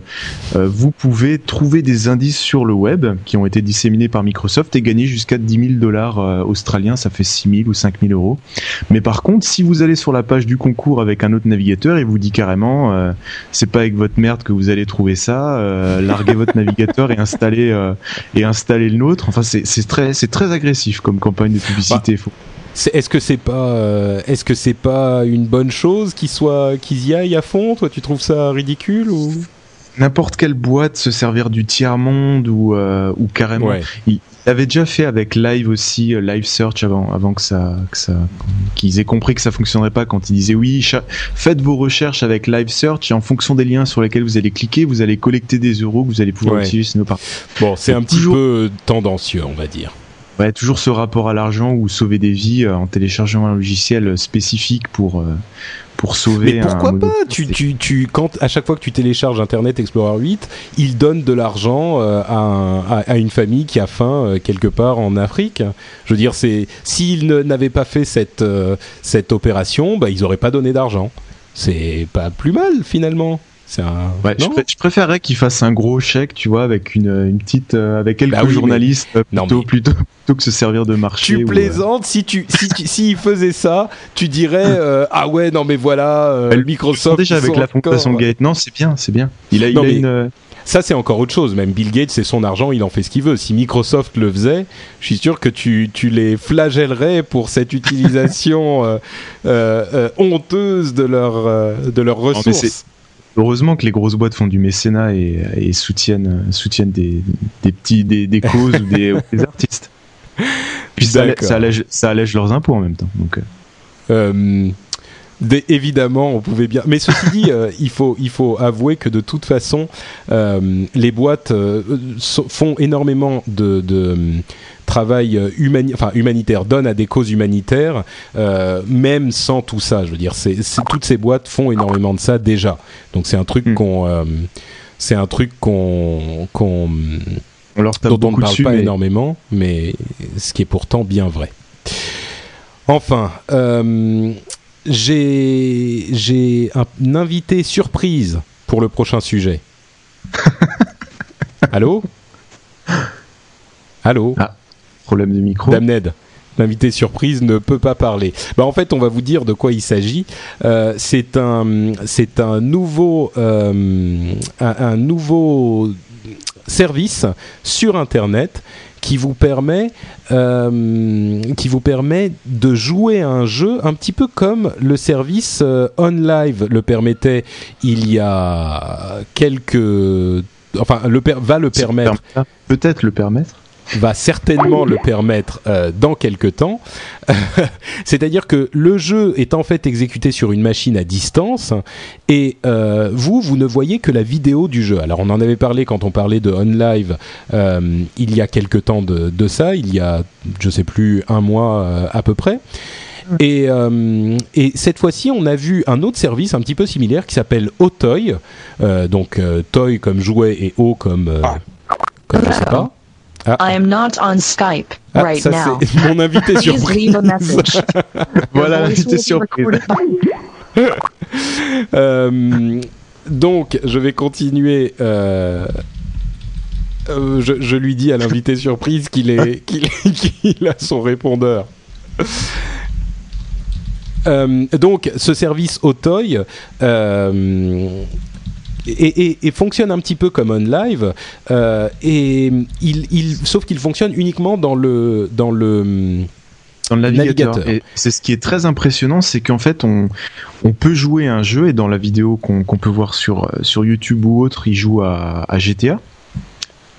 B: euh, vous pouvez trouver des indices sur le web qui ont été disséminés par Microsoft et gagner jusqu'à 10 000 dollars euh, australiens, ça fait 6 000 ou 5 000 euros. Mais par contre, si vous allez sur la page du concours avec un autre navigateur, il vous dit carrément, euh, c'est pas avec votre merde que vous allez trouver ça. euh, larguez votre navigateur et installez euh, et installez le nôtre. Enfin, c'est c'est très c'est très agressif comme campagne de publicité. Faut-
A: Est-ce que c'est pas, euh, est-ce que c'est pas une bonne chose qu'ils soient, qu'ils y aillent à fond? Toi, tu trouves ça ridicule ou?
B: N'importe quelle boîte se servir du tiers monde ou euh, ou carrément.
A: Ouais.
B: Il avait déjà fait avec Live aussi, euh, Live Search avant, avant que ça, que ça, qu'ils aient compris que ça fonctionnerait pas quand ils disaient oui, faites vos recherches avec Live Search et en fonction des liens sur lesquels vous allez cliquer, vous allez collecter des euros que vous allez pouvoir
A: Ouais.
B: utiliser sur nos par-
A: Bon, c'est un petit
B: Toujours-
A: peu tendancieux, on va dire.
B: Ouais, toujours ce rapport à l'argent ou sauver des vies euh, en téléchargeant un logiciel spécifique pour, euh, pour sauver
A: Mais pourquoi pas tu, tu, tu, quand, À chaque fois que tu télécharges Internet Explorer 8, il donne de l'argent euh, à, un- à, à une famille qui a faim euh, quelque part en Afrique. Je veux dire, c'est s'ils n'avaient pas fait cette, euh, cette opération, bah, ils n'auraient pas donné d'argent. C'est pas plus mal finalement. C'est un.
B: Ouais, je,
A: non
B: pré- je préférerais qu'ils fassent un gros chèque, tu vois, avec une, une petite, euh, avec quelques
A: Bah oui, mais-
B: journalistes, euh,
A: Non,
B: plutôt,
A: mais-
B: plutôt, plutôt que se servir de marché.
A: Tu
B: ou, euh,
A: plaisantes, si tu si tu- s'ils faisaient ça, tu dirais euh, ah ouais non mais voilà euh,
B: Elle-
A: Microsoft
B: déjà avec la fondation
A: encore-
B: Gates. Non, c'est bien, c'est bien. Il a, il
A: Non,
B: a
A: mais-
B: une.
A: Ça, c'est encore autre chose. Même Bill Gates, c'est son argent, il en fait ce qu'il veut. Si Microsoft le faisait, je suis sûr que tu, tu les flagellerais pour cette utilisation euh, euh, euh, honteuse de, leur, euh, de leurs ressources.
B: Heureusement que les grosses boîtes font du mécénat et, et soutiennent, euh, soutiennent des, des petits, des, des causes ou des, <laughs> artistes. Puis ça, allège- ça, allège, ça allège leurs impôts en même temps. Donc, euh,
A: Évidemment, on pouvait bien. Mais ceci dit, <laughs> euh, il faut il faut avouer que de toute façon, euh, les boîtes euh, font énormément de, de travail enfin, humanitaire, donnent à des causes humanitaires, même sans tout ça. Je veux dire, c'est toutes ces boîtes font énormément de ça déjà. Donc c'est un truc hmm. qu'on c'est un truc qu'on qu'on dont on ne parle pas énormément, mais ce qui est pourtant bien vrai. Enfin, euh, j'ai un invité surprise pour le prochain sujet. <laughs> Allô? Allô?
B: Ah, Problème de micro.
A: Damned. L'invité surprise ne peut pas parler. Bah, en fait, on va vous dire de quoi il s'agit. Euh, c'est un, c'est un nouveau, euh, un, nouveau service sur Internet qui vous permet euh, qui vous permet de jouer à un jeu un petit peu comme le service euh, OnLive le permettait il y a quelques enfin le va le permettre.
B: peut-être le permettre
A: va certainement le permettre euh, dans quelques temps. <laughs> C'est-à-dire que le jeu est en fait exécuté sur une machine à distance et euh, vous, vous ne voyez que la vidéo du jeu. Alors on en avait parlé quand on parlait de OnLive euh, il y a quelques temps de, de, ça, il y a je sais plus un mois euh, à peu près. Et, euh, et, cette fois-ci, on a vu un autre service un petit peu similaire qui s'appelle Otoy. Euh, donc Toy comme jouet et O comme, comme je sais pas.
C: Ah. I am not on Skype ah, right ça now.
A: C'est mon invité <laughs> surprise. <laughs>
B: voilà l'invité surprise. <laughs>
A: euh, donc, je vais continuer. Euh, euh, je, je, lui dis à l'invité surprise qu'il est, qu'il, qu'il a son répondeur. Donc, ce service Otoy, euh, et, fonctionne un petit peu comme OnLive, euh, et il, sauf qu'il fonctionne uniquement dans le dans le
B: dans le navigateur. Et c'est ce qui est très impressionnant, c'est qu'en fait on on peut jouer à un jeu et dans la vidéo qu'on peut voir sur sur YouTube ou autre, il joue à, GTA.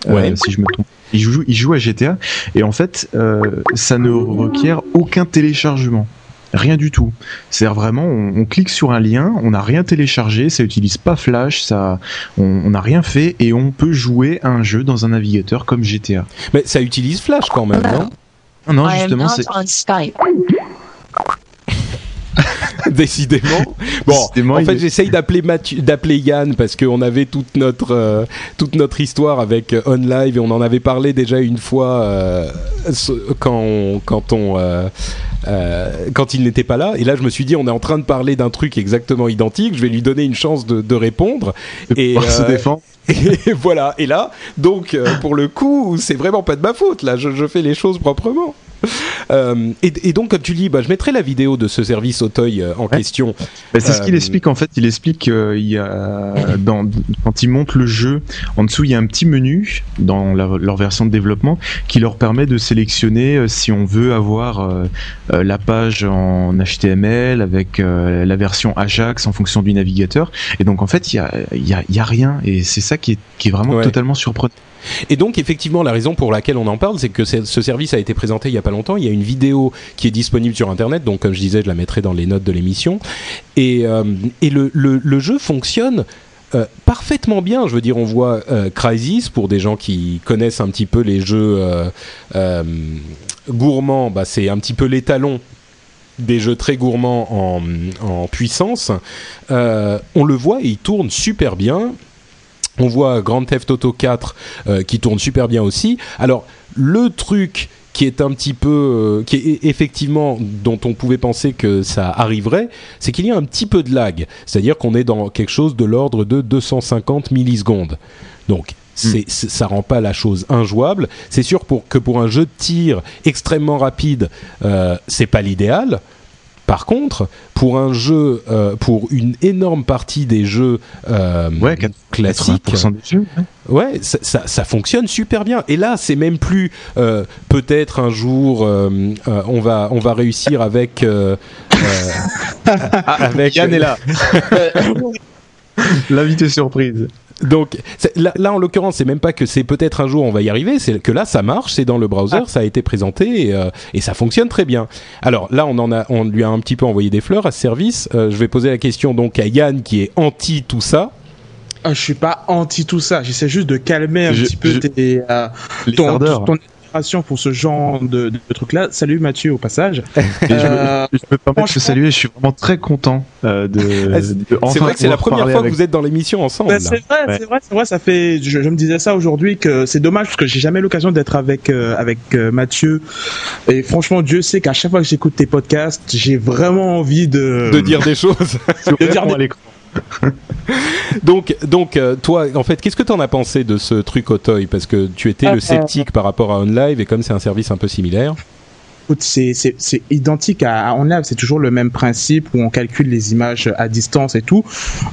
B: Euh, ouais. si je me trompe. Il joue, il joue à GTA et en fait, euh, ça ne requiert aucun téléchargement. Rien du tout. C'est vraiment, on, clique sur un lien, on n'a rien téléchargé, ça utilise pas Flash, ça, on n'a rien fait et on peut jouer à un jeu dans un navigateur comme GTA.
A: Mais ça utilise Flash quand même, non?
B: Non, justement, c'est. <laughs>
A: Décidément. Bon, en fait, j'essaye d'appeler d'appeler Yann parce qu'on avait toute notre euh, toute notre histoire avec euh, OnLive et on en avait parlé déjà une fois euh, quand quand on euh, quand il n'était pas là. Et là, je me suis dit, on est en train de parler d'un truc exactement identique. Je vais lui donner une chance de, de répondre
B: et se défendre. <laughs>
A: Et voilà. Et là, donc, pour le coup, c'est vraiment pas de ma faute. Là, je, je fais les choses proprement. <laughs> Euh, et, donc, comme tu dis, bah, je mettrai la vidéo de ce service Auteuil euh, en question.
B: Bah, c'est ce qu'il euh, explique en fait. Il explique il y a, <laughs> dans, quand il monte le jeu, en dessous, il y a un petit menu dans leur version de développement qui leur permet de sélectionner si on veut avoir la page en HTML avec la version Ajax en fonction du navigateur. Et donc, en fait, il y a, y a, y a rien. Et c'est ça qui est, qui est vraiment totalement surprenant.
A: Et donc effectivement la raison pour laquelle on en parle, c'est que ce service a été présenté il y a pas longtemps. Il y a une vidéo qui est disponible sur internet, donc comme je disais, je la mettrai dans les notes de l'émission. Et, euh, le, jeu fonctionne. Euh, parfaitement bien, je veux dire, on voit euh, Crysis pour des gens qui connaissent un petit peu les jeux euh gourmands, bah, c'est un petit peu l'étalon des jeux très gourmands en, en puissance. on le voit et il tourne super bien. On voit Grand Theft Auto 4 euh, qui tourne super bien aussi. Alors le truc qui est un petit peu, euh, qui est effectivement dont on pouvait penser que ça arriverait, c'est qu'il y a un petit peu de lag. C'est-à-dire qu'on est dans quelque chose de l'ordre de 250 millisecondes. Donc hmm. c'est, ça rend pas la chose injouable. C'est sûr pour, que pour un jeu de tir extrêmement rapide, euh, c'est pas l'idéal. Par contre, pour un jeu, euh, pour une énorme partie des jeux euh, classiques, ouais, ça, ça, fonctionne super bien. Et là, c'est même plus euh, peut-être un jour on va on va réussir avec <laughs>
B: avec Yann est là. <laughs> <laughs> L'invité surprise.
A: Donc là, en l'occurrence, c'est même pas que c'est peut-être un jour on va y arriver, c'est que là ça marche, c'est dans le browser, ah. ça a été présenté et, euh, et, ça fonctionne très bien. Alors là, on en a, on lui a un petit peu envoyé des fleurs à ce service. Euh, je vais poser la question donc à Yann qui est anti tout ça.
D: Ah, je suis pas anti tout ça. J'essaie juste de calmer un petit peu tes, euh, ton, pour ce genre de, de trucs-là. Salut Mathieu au passage. <laughs>
B: euh, je, me de saluer, je suis vraiment très content euh, de,
A: ah, C'est vrai que c'est la première fois que vous êtes dans l'émission ensemble.
D: Bah, c'est vrai, c'est vrai, c'est vrai. Ça fait. Je, me disais ça aujourd'hui que c'est dommage parce que j'ai jamais l'occasion d'être avec euh, avec euh, Mathieu. Et franchement, Dieu sait qu'à chaque fois que j'écoute tes podcasts, j'ai vraiment envie de
A: de dire des <laughs> choses. de dire des... <laughs> donc, donc euh, toi, en fait, qu'est-ce que tu en as pensé de ce truc au toy? Parce que tu étais le euh, sceptique par rapport à OnLive et comme c'est un service un peu similaire
D: c'est identique à, OnLive, c'est toujours le même principe où on calcule les images à distance et tout.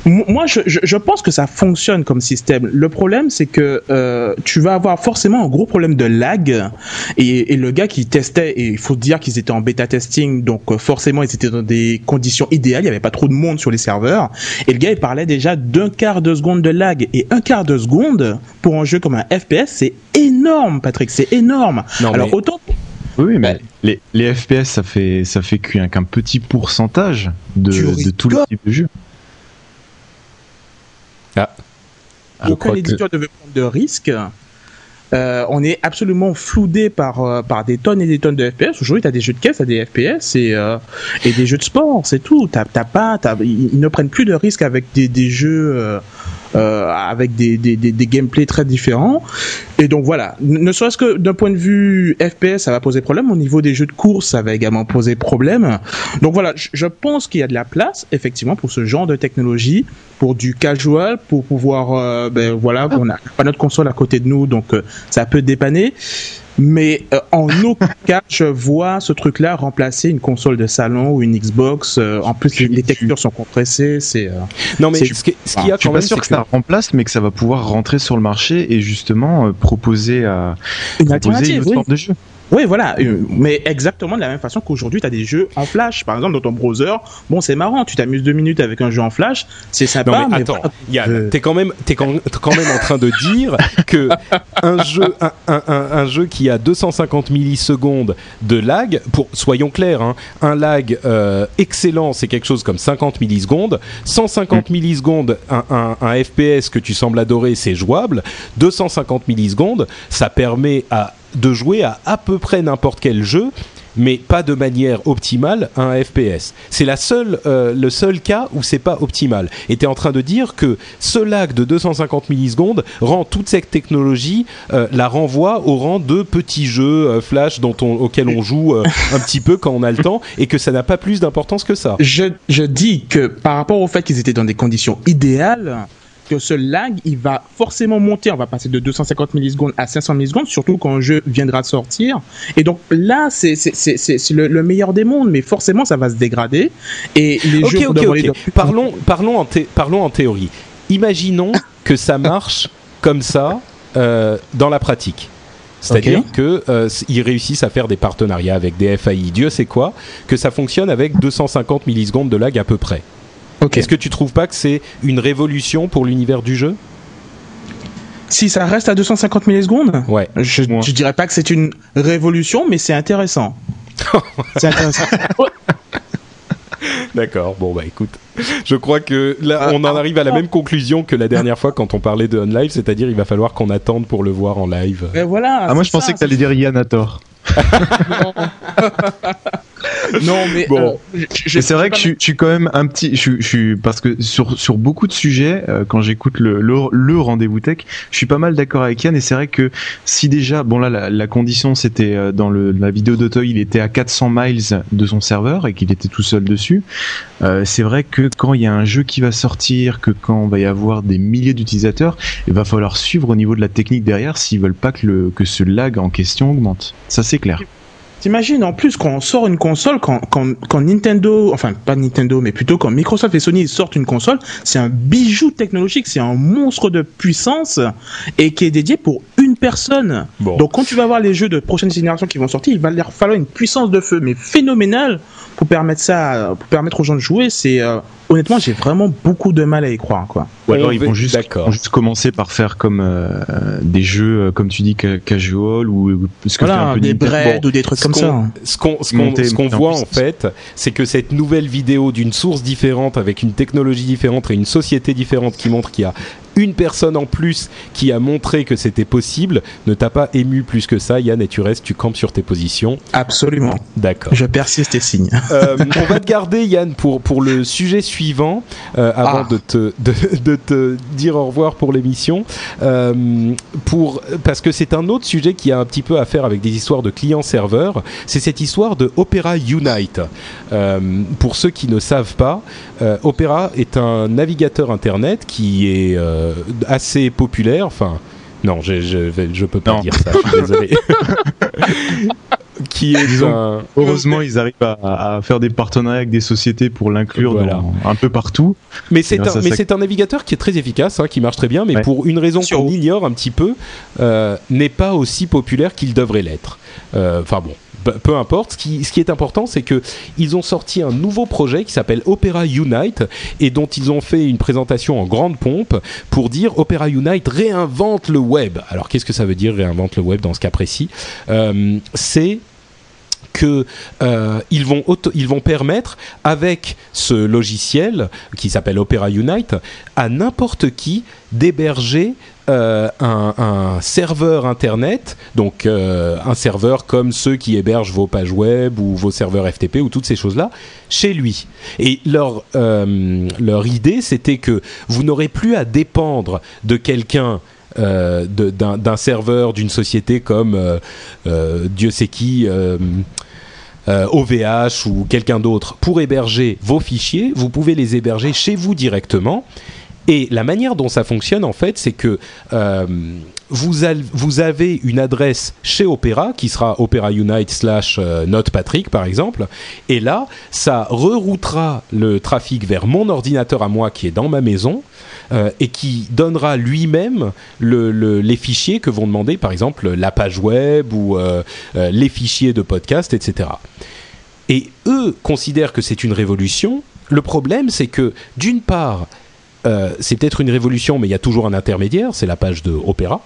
D: Moi, je, je, pense que ça fonctionne comme système. Le problème, c'est que euh, tu vas avoir forcément un gros problème de lag. Et, et le gars qui testait, et il faut dire qu'ils étaient en bêta testing, donc euh, forcément ils étaient dans des conditions idéales, il n'y avait pas trop de monde sur les serveurs. Et le gars, il parlait déjà d'un quart de seconde de lag. Et un quart de seconde pour un jeu comme un FPS, c'est énorme, Patrick, c'est énorme. Alors autant
B: oui, mais les, les, FPS, ça fait, ça fait qu'un petit pourcentage de, de tous les types de jeux.
D: Ah. Aucun éditeur ne veut prendre de risques. Euh, on est absolument floudé par euh, par des tonnes et des tonnes de FPS. Aujourd'hui, tu as des jeux de caisse, tu des FPS et euh, et des jeux de sport, c'est tout. T'as pas, ils ne prennent plus de risques avec des des jeux euh, avec des, des, des, des gameplays très différents. Et donc voilà, ne serait-ce que d'un point de vue FPS, ça va poser problème. Au niveau des jeux de course, ça va également poser problème. Donc voilà, je pense qu'il y a de la place effectivement pour ce genre de technologie, pour du casual, pour pouvoir, euh, ben voilà, on a pas notre console à côté de nous, donc euh, ça peut dépanner mais euh, en aucun <laughs> cas je vois ce truc-là remplacer une console de salon ou une Xbox. Euh, en plus, les, textures sont compressées. C'est euh,
A: non, mais ce, qu'il y a
B: je suis pas sûr que, ça remplace, mais que ça va pouvoir rentrer sur le marché et justement proposer à
D: une proposer une autre sorte de jeu. Oui, voilà, euh, mais exactement de la même façon qu'aujourd'hui, tu as des jeux en flash. Par exemple, dans ton browser, bon, c'est marrant, tu t'amuses deux minutes avec un jeu en flash, c'est sympa.
A: Non, mais, attends, euh... t'es quand même, t'es quand, quand, même en train de dire que un jeu, un, un, un, jeu qui a 250 millisecondes de lag, pour soyons clairs, hein, un lag euh, excellent, c'est quelque chose comme 50 millisecondes. 150 mm. millisecondes, un, un FPS que tu sembles adorer, c'est jouable. 250 millisecondes, ça permet à de jouer à à peu près n'importe quel jeu mais pas de manière optimale à un FPS. C'est euh, le seul cas où c'est pas optimal. Et tu es en train de dire que ce lag de 250 millisecondes rend toute cette technologie, euh, la renvoie au rang de petits jeux euh, flash dont on, auxquels on joue un petit peu quand on a le temps et que ça n'a pas plus d'importance que ça.
D: Je, je dis que par rapport au fait qu'ils étaient dans des conditions idéales, que ce lag, il va forcément monter. On va passer de 250 millisecondes à 500 millisecondes, surtout quand un jeu viendra de sortir. Et donc là, c'est le, le, meilleur des mondes, mais forcément, ça va se dégrader. Et les jeux
A: Parlons, parlons, en parlons en théorie. Imaginons que ça marche comme ça euh, dans la pratique. C'est-à-dire qu'ils euh, réussissent à faire des partenariats avec des FAI, Dieu sait quoi, que ça fonctionne avec 250 millisecondes de lag à peu près. Est-ce que tu trouves pas que c'est une révolution pour l'univers du jeu?
D: Si ça reste à 250 millisecondes,
A: ouais.
D: je, je dirais pas que c'est une révolution, mais c'est intéressant. <laughs> c'est intéressant. <laughs>
A: D'accord, bon bah écoute, je crois que là on en arrive à la même conclusion que la dernière fois quand on parlait de on live, c'est-à-dire il va falloir qu'on attende pour le voir en live.
D: Et voilà.
B: Ah moi je pensais que t'allais dire Yann <laughs>
D: non, mais
B: bon. Euh, c'est vrai que je, suis quand même un petit, je, suis parce que sur sur beaucoup de sujets, euh, quand j'écoute le, le, rendez-vous tech, je suis pas mal d'accord avec Yann et c'est vrai que si déjà, bon là la, la condition c'était euh, dans le, la vidéo d'Autoy, il était à 400 miles de son serveur et qu'il était tout seul dessus. c'est vrai que quand il y a un jeu qui va sortir, que quand on va y avoir des milliers d'utilisateurs, il va falloir suivre au niveau de la technique derrière s'ils veulent pas que le que ce lag en question augmente. Ça c'est clair.
D: T'imagines en plus quand on sort une console, quand, quand, quand, Nintendo, enfin pas Nintendo, mais plutôt quand Microsoft et Sony sortent une console, c'est un bijou technologique, c'est un monstre de puissance et qui est dédié pour une personne. Donc quand tu vas voir les jeux de prochaine génération qui vont sortir, il va leur falloir une puissance de feu, mais phénoménale pour permettre ça, pour permettre aux gens de jouer. C'est euh, honnêtement, j'ai vraiment beaucoup de mal à y croire, quoi.
B: Ou alors ils vont juste, juste commencer par faire comme euh, des jeux, comme tu dis, casual ou
D: ce que voilà, un peu des bread ou des trucs comme ça.
A: Ce qu'on ce qu'on voit en fait, c'est que cette nouvelle vidéo d'une source différente, avec une technologie différente et une société différente qui montre qu'il y a une personne en plus qui a montré que c'était possible ne t'a pas ému plus que ça, Yann, et tu restes, tu campes sur tes positions.
D: Absolument.
A: D'accord.
D: Je persiste et signe.
A: Euh, on va te garder, Yann, pour, pour le sujet suivant, euh, avant ah. de, te, de, te dire au revoir pour l'émission. Euh, pour, parce que c'est un autre sujet qui a un petit peu à faire avec des histoires de clients-serveurs. C'est cette histoire de Opera Unite. pour ceux qui ne savent pas, Opera est un navigateur Internet qui est euh, assez populaire. Enfin, non, je, je, peux pas dire ça. Je suis désolé. <laughs>
B: qui est heureusement ils arrivent à, faire des partenariats avec des sociétés pour l'inclure un peu partout.
A: Mais c'est un, mais c'est un navigateur qui est très efficace hein, qui marche très bien mais pour une raison qu'on ignore un petit peu euh, n'est pas aussi populaire qu'il devrait l'être. Euh, enfin bon peu importe. Ce qui, est important, c'est que ils ont sorti un nouveau projet qui s'appelle Opera Unite et dont ils ont fait une présentation en grande pompe pour dire Opera Unite réinvente le web. Alors qu'est-ce que ça veut dire réinvente le web dans ce cas précis? Euh, C'est que euh, ils vont ils vont permettre avec ce logiciel qui s'appelle Opera Unite à n'importe qui d'héberger euh, un, serveur internet, donc euh, un serveur comme ceux qui hébergent vos pages web ou vos serveurs FTP ou toutes ces choses-là, chez lui. Et leur, euh, leur idée, c'était que vous n'aurez plus à dépendre de quelqu'un d'un serveur d'une société comme Dieu sait qui. OVH ou quelqu'un d'autre pour héberger vos fichiers, vous pouvez les héberger chez vous directement et la manière dont ça fonctionne, en fait, c'est que euh, vous, avez une adresse chez Opera qui sera Opera Unite slash euh, NotePatrick, par exemple. Et là, ça reroutera le trafic vers mon ordinateur à moi qui est dans ma maison. Euh, et qui donnera lui-même le, les fichiers que vont demander, par exemple, la page web ou les fichiers de podcast, etc. Et eux considèrent que c'est une révolution. Le problème, c'est que, d'une part, euh, c'est peut-être une révolution, mais il y a toujours un intermédiaire, c'est la page de Opera.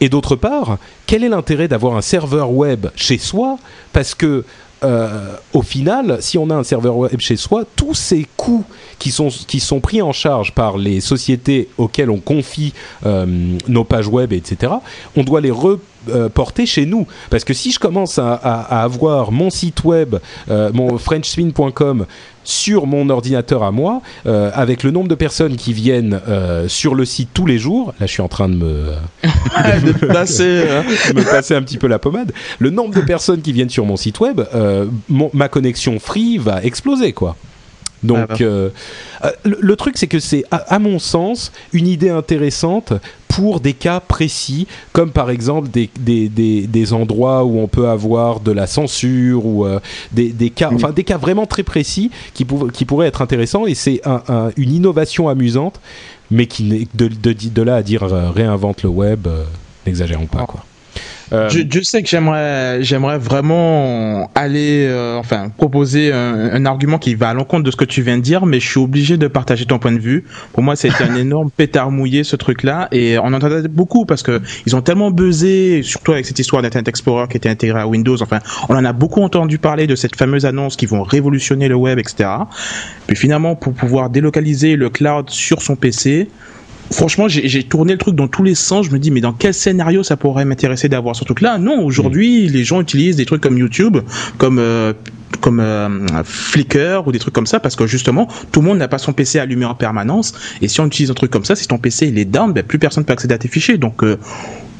A: Et d'autre part, quel est l'intérêt d'avoir un serveur web chez soi? Parce que euh, au final, si on a un serveur web chez soi, tous ces coûts qui sont, qui sont pris en charge par les sociétés auxquelles on confie euh, nos pages web, etc., on doit les reporter chez nous. Parce que si je commence à, avoir mon site web, mon frenchspin.com, sur mon ordinateur à moi, euh, avec le nombre de personnes qui viennent euh, sur le site tous les jours. Là, je suis en train de me, <laughs>
D: passer, <laughs>
A: hein. me passer un petit peu la pommade. Le nombre de personnes qui viennent sur mon site web, euh, ma connexion free va exploser, quoi. Donc, ah, bah. euh, euh, le, truc, c'est que c'est, à, mon sens, une idée intéressante pour des cas précis, comme par exemple des, des, des, endroits où on peut avoir de la censure ou euh, des, des, cas, enfin des cas vraiment très précis qui, qui pourraient être intéressants. Et c'est une innovation amusante, mais qui de, de, de, là à dire réinvente le web, n'exagérons pas, ah. quoi.
D: Euh, je, sais que j'aimerais, j'aimerais vraiment aller, euh, enfin, proposer un, argument qui va à l'encontre de ce que tu viens de dire, mais je suis obligé de partager ton point de vue. Pour moi, c'est un <laughs> énorme pétard mouillé ce truc-là, et on en entendait beaucoup parce que ils ont tellement buzzé, surtout avec cette histoire d'Internet Explorer qui était intégré à Windows. Enfin, on en a beaucoup entendu parler de cette fameuse annonce qui vont révolutionner le web, etc. Puis finalement, pour pouvoir délocaliser le cloud sur son PC, franchement, j'ai tourné le truc dans tous les sens. Je me dis, mais dans quel scénario ça pourrait m'intéresser d'avoir ce truc-là? Non, aujourd'hui, mm. les gens utilisent des trucs comme YouTube, comme euh, comme euh, Flickr ou des trucs comme ça parce que justement tout le monde n'a pas son PC allumé en permanence. Et si on utilise un truc comme ça si ton PC il est down ben, plus personne peut accéder à tes fichiers. Donc euh,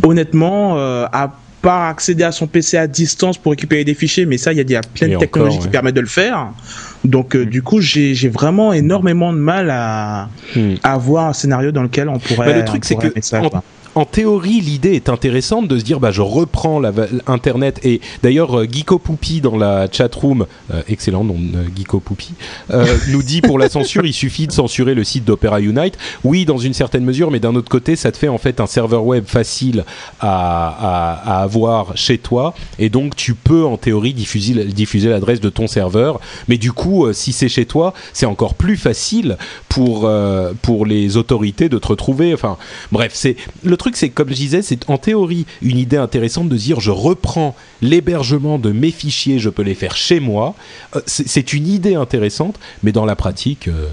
D: honnêtement à part accéder à son PC à distance pour récupérer des fichiers mais ça il y a, plein de technologies qui permettent de le faire donc euh, mm. du coup, j'ai vraiment énormément de mal à, mm. à, voir un scénario dans lequel on pourrait.
A: Bah, le truc, c'est que en théorie, l'idée est intéressante de se dire bah je reprends la, Internet et d'ailleurs euh, Geeko Poupy dans la chat room, euh, excellent nom euh, Geeko Poupy, <laughs> nous dit pour la censure il suffit de censurer le site d'Opera Unite. Oui, dans une certaine mesure, mais d'un autre côté, ça te fait en fait un serveur web facile à, à, avoir chez toi et donc tu peux en théorie diffuser, diffuser l'adresse de ton serveur. Mais du coup, si c'est chez toi, c'est encore plus facile pour pour les autorités de te retrouver. Enfin, bref, c'est le truc, c'est comme je disais, c'est en théorie une idée intéressante de dire je reprends l'hébergement de mes fichiers, je peux les faire chez moi. Euh, c'est une idée intéressante, mais dans la pratique. Euh,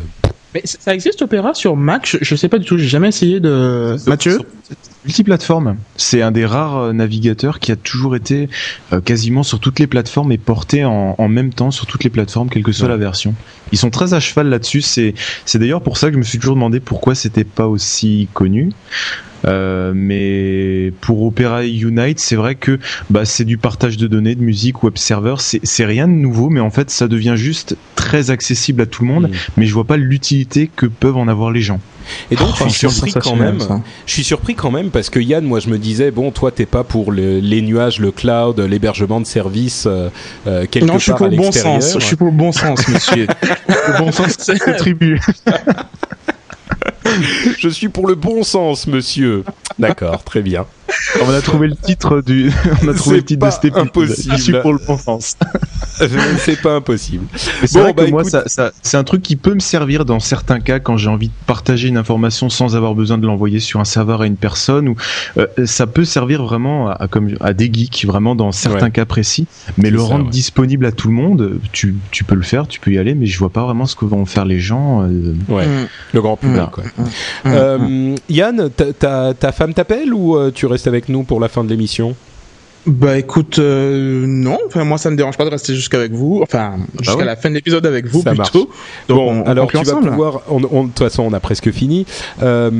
D: mais ça existe Opera sur Mac? Je, ne sais pas du tout, j'ai jamais essayé de. Mathieu?
B: Multiplateforme. C'est un des rares euh, navigateurs qui a toujours été quasiment sur toutes les plateformes et porté en, même temps sur toutes les plateformes, quelle que soit la version. Ils sont très à cheval là-dessus. C'est d'ailleurs pour ça que je me suis toujours demandé pourquoi c'était pas aussi connu. Euh, mais pour Opera Unite, c'est vrai que bah, c'est du partage de données, de musique, web server. C'est rien de nouveau, mais en fait, ça devient juste très accessible à tout le monde. Mm. Mais je vois pas l'utilité que peuvent en avoir les gens.
A: Et donc, je suis surpris quand même. Je suis surpris quand même parce que Yann, moi, je me disais, bon, toi, t'es pas pour les nuages, le cloud, l'hébergement de services euh, euh quelque non,
D: je suis pour le bon sens. Je suis pour le bon sens, monsieur. <laughs>
B: le bon sens, c'est tribu. <laughs> <laughs>
A: Je suis pour le bon sens, monsieur. D'accord, très bien. <laughs>
B: On a trouvé le titre du. <laughs> On a trouvé le titre de cet épisode.
A: Impossible.
B: Je suis pour le bon sens.
A: c'est pas impossible.
B: c'est vrai que bah, moi, ça, c'est un truc qui peut me servir dans certains cas quand j'ai envie de partager une information sans avoir besoin de l'envoyer sur un serveur à une personne. Ou euh, ça peut servir vraiment à, comme à des geeks, vraiment dans certains cas précis. Mais le rendre disponible à tout le monde, tu, tu, peux le faire, tu peux y aller, mais je vois pas vraiment ce que vont faire les gens. Euh.
A: Ouais. Mm. Le grand public. Quoi. Mm. Euh, Yann, ta, ta femme t'appelle ou tu restes avec nous pour la fin de l'émission
D: bah écoute, euh, non, enfin moi ça me dérange pas de rester jusqu'à vous, enfin ah bah jusqu'à la fin de l'épisode avec vous ça plutôt.
A: Donc bon, alors tu vas pouvoir, de toute façon on a presque fini. Euh,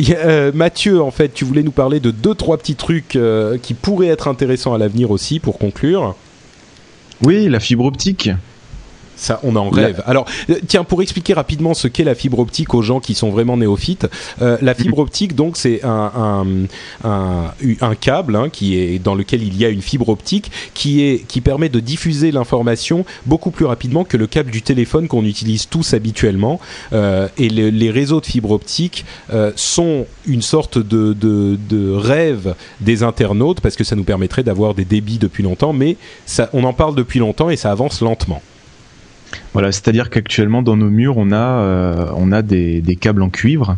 A: euh, Mathieu, en fait, tu voulais nous parler de deux trois petits trucs qui pourraient être intéressants à l'avenir aussi pour conclure.
B: Oui, la fibre optique.
A: Ça, on en rêve. Alors, euh, tiens, pour expliquer rapidement ce qu'est la fibre optique aux gens qui sont vraiment néophytes, euh, la fibre optique, donc, c'est un, un, un, câble hein, qui est dans lequel il y a une fibre optique qui est qui permet de diffuser l'information beaucoup plus rapidement que le câble du téléphone qu'on utilise tous habituellement. Euh, et les réseaux de fibre optique sont une sorte de, de, de, rêve des internautes parce que ça nous permettrait d'avoir des débits depuis longtemps, mais ça, on en parle depuis longtemps et ça avance lentement.
B: Voilà, c'est-à-dire qu'actuellement dans nos murs, on a, euh, on a des, des, câbles en cuivre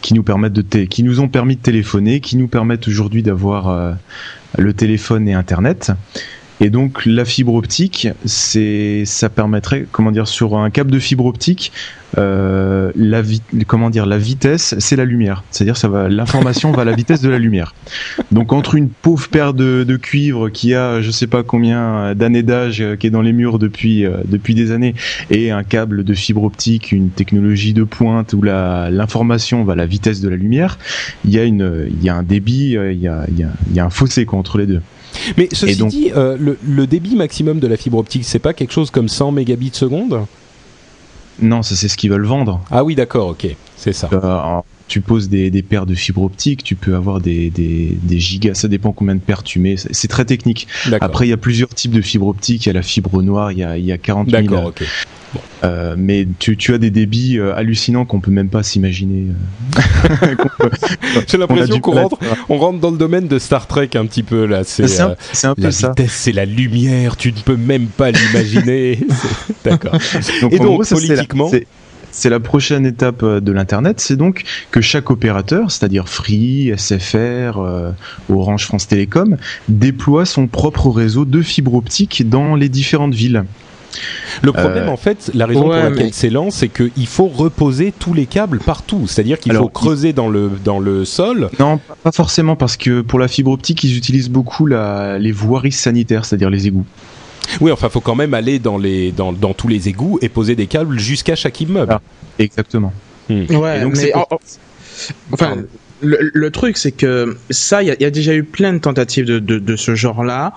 B: qui nous permettent de qui nous ont permis de téléphoner, qui nous permettent aujourd'hui d'avoir euh, le téléphone et Internet. Et donc la fibre optique, c'est ça permettrait, comment dire, sur un câble de fibre optique, euh, la comment dire, la vitesse, c'est la lumière. C'est-à-dire ça va, l'information va à la vitesse de la lumière. Donc entre une pauvre paire de, de cuivre qui a, je sais pas combien d'années d'âge, euh, qui est dans les murs depuis euh, depuis des années, et un câble de fibre optique, une technologie de pointe où la l'information va à la vitesse de la lumière, il y a une, il y a un débit, il y a, il y a, il y a un fossé entre les deux.
A: Mais ceci dit, euh, le, débit maximum de la fibre optique, c'est pas quelque chose comme 100 mégabits seconde
B: Non, ça c'est ce qu'ils veulent vendre.
A: Ah oui, d'accord, ok, c'est ça.
B: Euh, tu poses des, paires de fibre optique, tu peux avoir des, gigas, ça dépend combien de paires tu mets, c'est très technique. Après, il y a plusieurs types de fibre optique, il y a la fibre noire, il y a, il y a 40 000. D'accord, ok. Euh, mais tu, tu, as des débits euh, hallucinants qu'on peut même pas s'imaginer.
A: Euh. <laughs> J'ai l'impression qu'on rentre, on rentre dans le domaine de Star Trek un petit peu là. C'est un, un, peu la ça. vitesse, c'est la lumière. Tu ne peux même pas l'imaginer. <laughs> D'accord. Et donc politiquement.
B: C'est la prochaine étape de l'internet, c'est donc que chaque opérateur, c'est-à-dire Free, SFR, Orange, France Télécom, déploie son propre réseau de fibre optique dans les différentes villes.
A: Le problème, euh, en fait, la raison pour laquelle c'est lent, c'est qu'il faut reposer tous les câbles partout. C'est-à-dire qu'il faut creuser dans le, dans le sol.
B: Non, pas forcément, parce que pour la fibre optique, ils utilisent beaucoup la, les voiries sanitaires, c'est-à-dire les égouts.
A: Oui, enfin, faut quand même aller dans, les, dans, dans tous les égouts et poser des câbles jusqu'à chaque immeuble. Ah,
B: exactement.
D: Hmm. Ouais, mais enfin, le, truc, c'est que ça, il y, a déjà eu plein de tentatives de, de, de ce genre-là.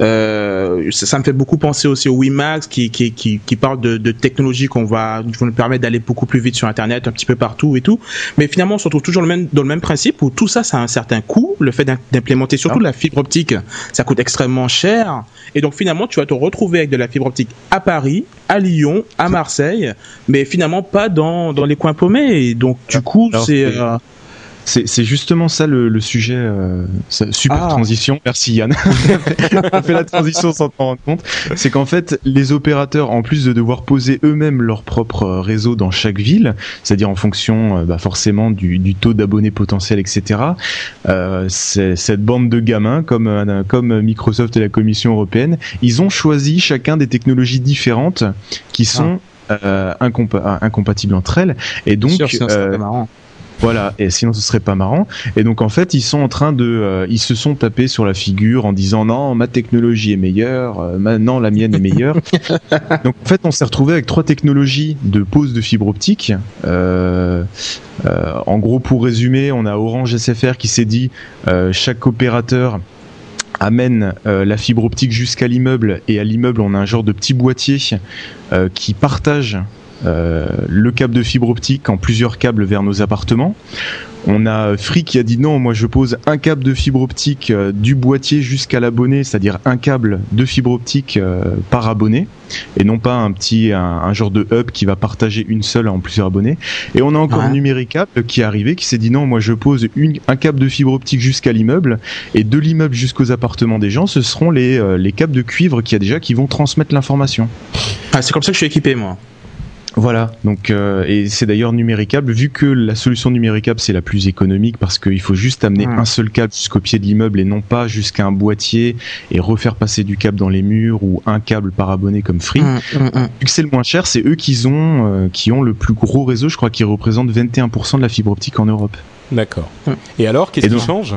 D: Euh, ça, me fait beaucoup penser aussi au WiMAX qui, qui, qui, qui parle de, de technologies qu'on va, qui vont nous permettre d'aller beaucoup plus vite sur Internet, un petit peu partout et tout. Mais finalement, on se retrouve toujours le même, dans le même principe où tout ça, ça a un certain coût. Le fait d'implémenter surtout ah. la fibre optique, ça coûte extrêmement cher. Et donc finalement, tu vas te retrouver avec de la fibre optique à Paris, à Lyon, à Marseille, mais finalement pas dans, dans les coins paumés. Et donc du coup, c'est
B: c'est justement ça le, sujet. Euh, super ah. transition. Merci Yann. <laughs> On fait la transition sans t'en rendre compte. C'est qu'en fait, les opérateurs, en plus de devoir poser eux-mêmes leur propre réseau dans chaque ville, c'est-à-dire en fonction euh, bah, forcément du, du taux d'abonnés potentiels, etc. Euh, cette bande de gamins, comme euh, comme Microsoft et la Commission européenne, ils ont choisi chacun des technologies différentes qui sont ah. euh, incompatibles entre elles. Et donc,
D: Sûr, marrant.
B: Voilà, et sinon ce serait pas marrant. Et donc en fait, ils sont en train de, euh, ils se sont tapés sur la figure en disant non, ma technologie est meilleure, euh, maintenant la mienne est meilleure. <laughs> donc en fait, on s'est retrouvé avec trois technologies de pose de fibre optique. Euh, en gros, pour résumer, on a Orange SFR qui s'est dit chaque opérateur amène la fibre optique jusqu'à l'immeuble et à l'immeuble on a un genre de petit boîtier qui partage euh, le câble de fibre optique en plusieurs câbles vers nos appartements. On a Free qui a dit non, moi je pose un câble de fibre optique euh, du boîtier jusqu'à l'abonné, c'est-à-dire un câble de fibre optique euh, par abonné, et non pas un petit un, genre de hub qui va partager une seule en plusieurs abonnés. Et on a encore Numéricable qui est arrivé, qui s'est dit non, moi je pose une, un câble de fibre optique jusqu'à l'immeuble, et de l'immeuble jusqu'aux appartements des gens, ce seront les, les câbles de cuivre qui a déjà qui vont transmettre l'information.
D: Ah, c'est comme ça que je suis équipé moi.
B: Voilà, donc euh, et c'est d'ailleurs numéricable vu que la solution numéricable c'est la plus économique parce qu'il faut juste amener un seul câble jusqu'au pied de l'immeuble et non pas jusqu'à un boîtier et refaire passer du câble dans les murs ou un câble par abonné comme Free. vu que c'est le moins cher, c'est eux qui ont euh, qui ont le plus gros réseau, je crois qu'ils représentent 21% de la fibre optique en Europe.
A: D'accord. Et alors qu'est-ce qui change?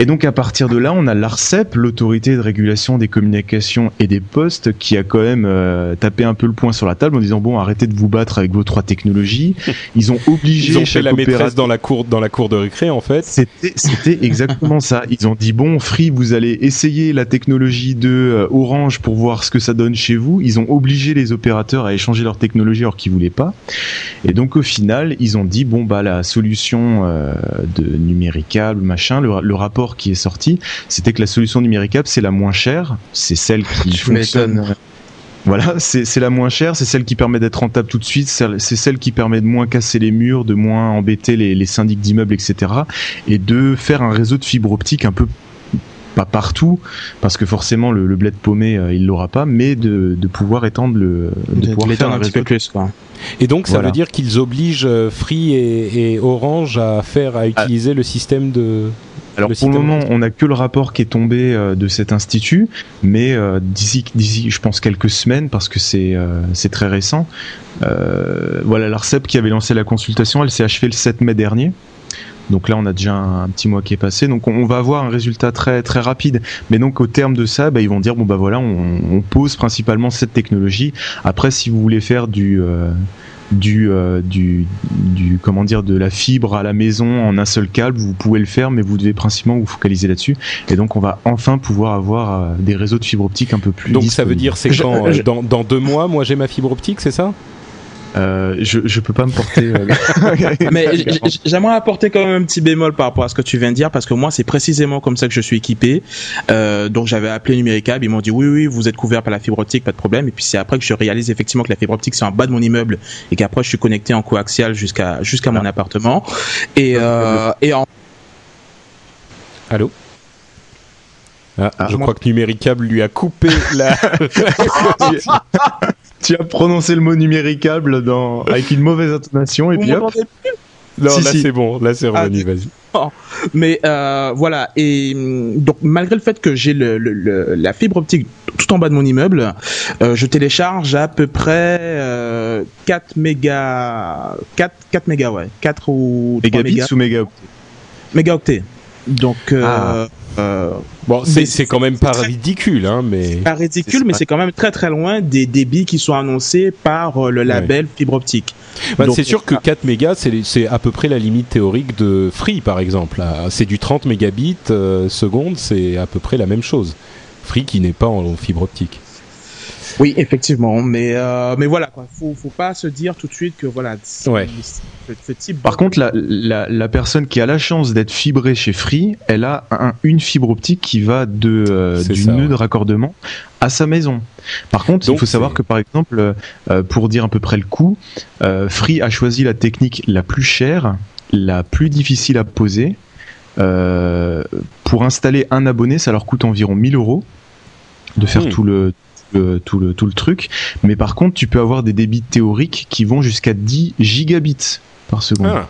B: Et donc à partir de là, on a l'ARCEP, l'autorité de régulation des communications et des postes, qui a quand même euh, tapé un peu le poing sur la table en disant bon, arrêtez de vous battre avec vos trois technologies. <laughs> Ils ont obligé
A: Ils ont fait la maîtresse dans la cour dans la cour de récré en fait.
B: C'était c'était <laughs> exactement ça. Ils ont dit bon, Free, vous allez essayer la technologie de euh, Orange pour voir ce que ça donne chez vous. Ils ont obligé les opérateurs à échanger leur technologie alors qu'ils voulaient pas. Et donc au final, ils ont dit bon bah la solution euh, de numéricable machin, le rapport qui est sorti, c'était que la solution numéricable, c'est la moins chère, c'est celle qui <laughs> fonctionne. Voilà, c'est la moins chère, c'est celle qui permet d'être rentable tout de suite, c'est celle qui permet de moins casser les murs, de moins embêter les, les syndics d'immeubles, etc. Et de faire un réseau de fibre optique un peu pas partout parce que forcément le, bled paumé euh, il l'aura pas mais de, de pouvoir étendre le
D: de, pouvoir faire un, petit peu plus quoi.
A: et donc ça veut dire qu'ils obligent euh, Free et, et, Orange à faire à utiliser le système de
B: alors pour le moment, on n'a que le rapport qui est tombé euh, de cet institut, mais euh, d'ici, d'ici, je pense quelques semaines, parce que c'est euh, c'est très récent. voilà, l'Arcep qui avait lancé la consultation, elle s'est achevée le 7 mai dernier. Donc là, on a déjà un, petit mois qui est passé. Donc on, va avoir un résultat très très rapide. Mais donc au terme de ça, bah, ils vont dire bon bah voilà, on, on, pose principalement cette technologie. Après, si vous voulez faire du du, euh, du, du, comment dire, de la fibre à la maison en un seul câble, vous pouvez le faire, mais vous devez principalement vous focaliser là-dessus. Et donc, on va enfin pouvoir avoir euh, des réseaux de fibre optique un peu plus.
A: Donc, ça veut dire, c'est quand euh, dans, dans deux mois, moi j'ai ma fibre optique, c'est ça?
B: Euh, je, je peux pas me porter. Euh, <laughs> <laughs>
D: mais <laughs> j'aimerais apporter quand même un petit bémol par rapport à ce que tu viens de dire parce que moi c'est précisément comme ça que je suis équipé. Euh, donc j'avais appelé Numéricable, ils m'ont dit oui oui vous êtes couvert par la fibre optique, pas de problème. Et puis c'est après que je réalise effectivement que la fibre optique c'est en bas de mon immeuble et qu'après je suis connecté en coaxial jusqu'à jusqu'à mon ah. appartement. Et euh, et en
A: Allô. Ah, ah, je crois que Numéricable lui a coupé la.
B: Tu as prononcé le mot numéricable dans... avec une mauvaise intonation et puis hop.
A: Non, là c'est bon, là c'est revenu, ah, vas-y.
D: Mais euh, voilà, et mm, donc malgré le fait que j'ai le, le, la fibre optique tout en bas de mon immeuble, euh, je télécharge à peu près euh, 4 mégas, 4, 4 mégas, ouais, 4 ou
B: Mégabits ou mégaoctets?
D: Mégaoctets. Donc, euh, ah.
A: bon, c'est quand même pas ridicule, hein, mais
D: pas ridicule, mais c'est quand même très très loin des débits qui sont annoncés par le label fibre optique.
A: Bah, c'est sûr que 4 mégas, c'est à peu près la limite théorique de Free, par exemple. C'est du 30 mégabits seconde, c'est à peu près la même chose. Free qui n'est pas en fibre optique.
D: Oui, effectivement, mais euh, mais voilà, quoi. Faut faut pas se dire tout de suite que voilà.
A: Ouais.
B: Ce, type Par contre, la, la, la, personne qui a la chance d'être fibrée chez Free, elle a une fibre optique qui va de euh, du nœud de raccordement à sa maison. Par contre, il faut savoir que par exemple, euh, pour dire à peu près le coût, Free a choisi la technique la plus chère, la plus difficile à poser. pour installer un abonné, ça leur coûte environ 1000 euros de faire hmm. tout le tout, le, tout le truc. Mais par contre, tu peux avoir des débits théoriques qui vont jusqu'à 10 gigabits par seconde. Ah.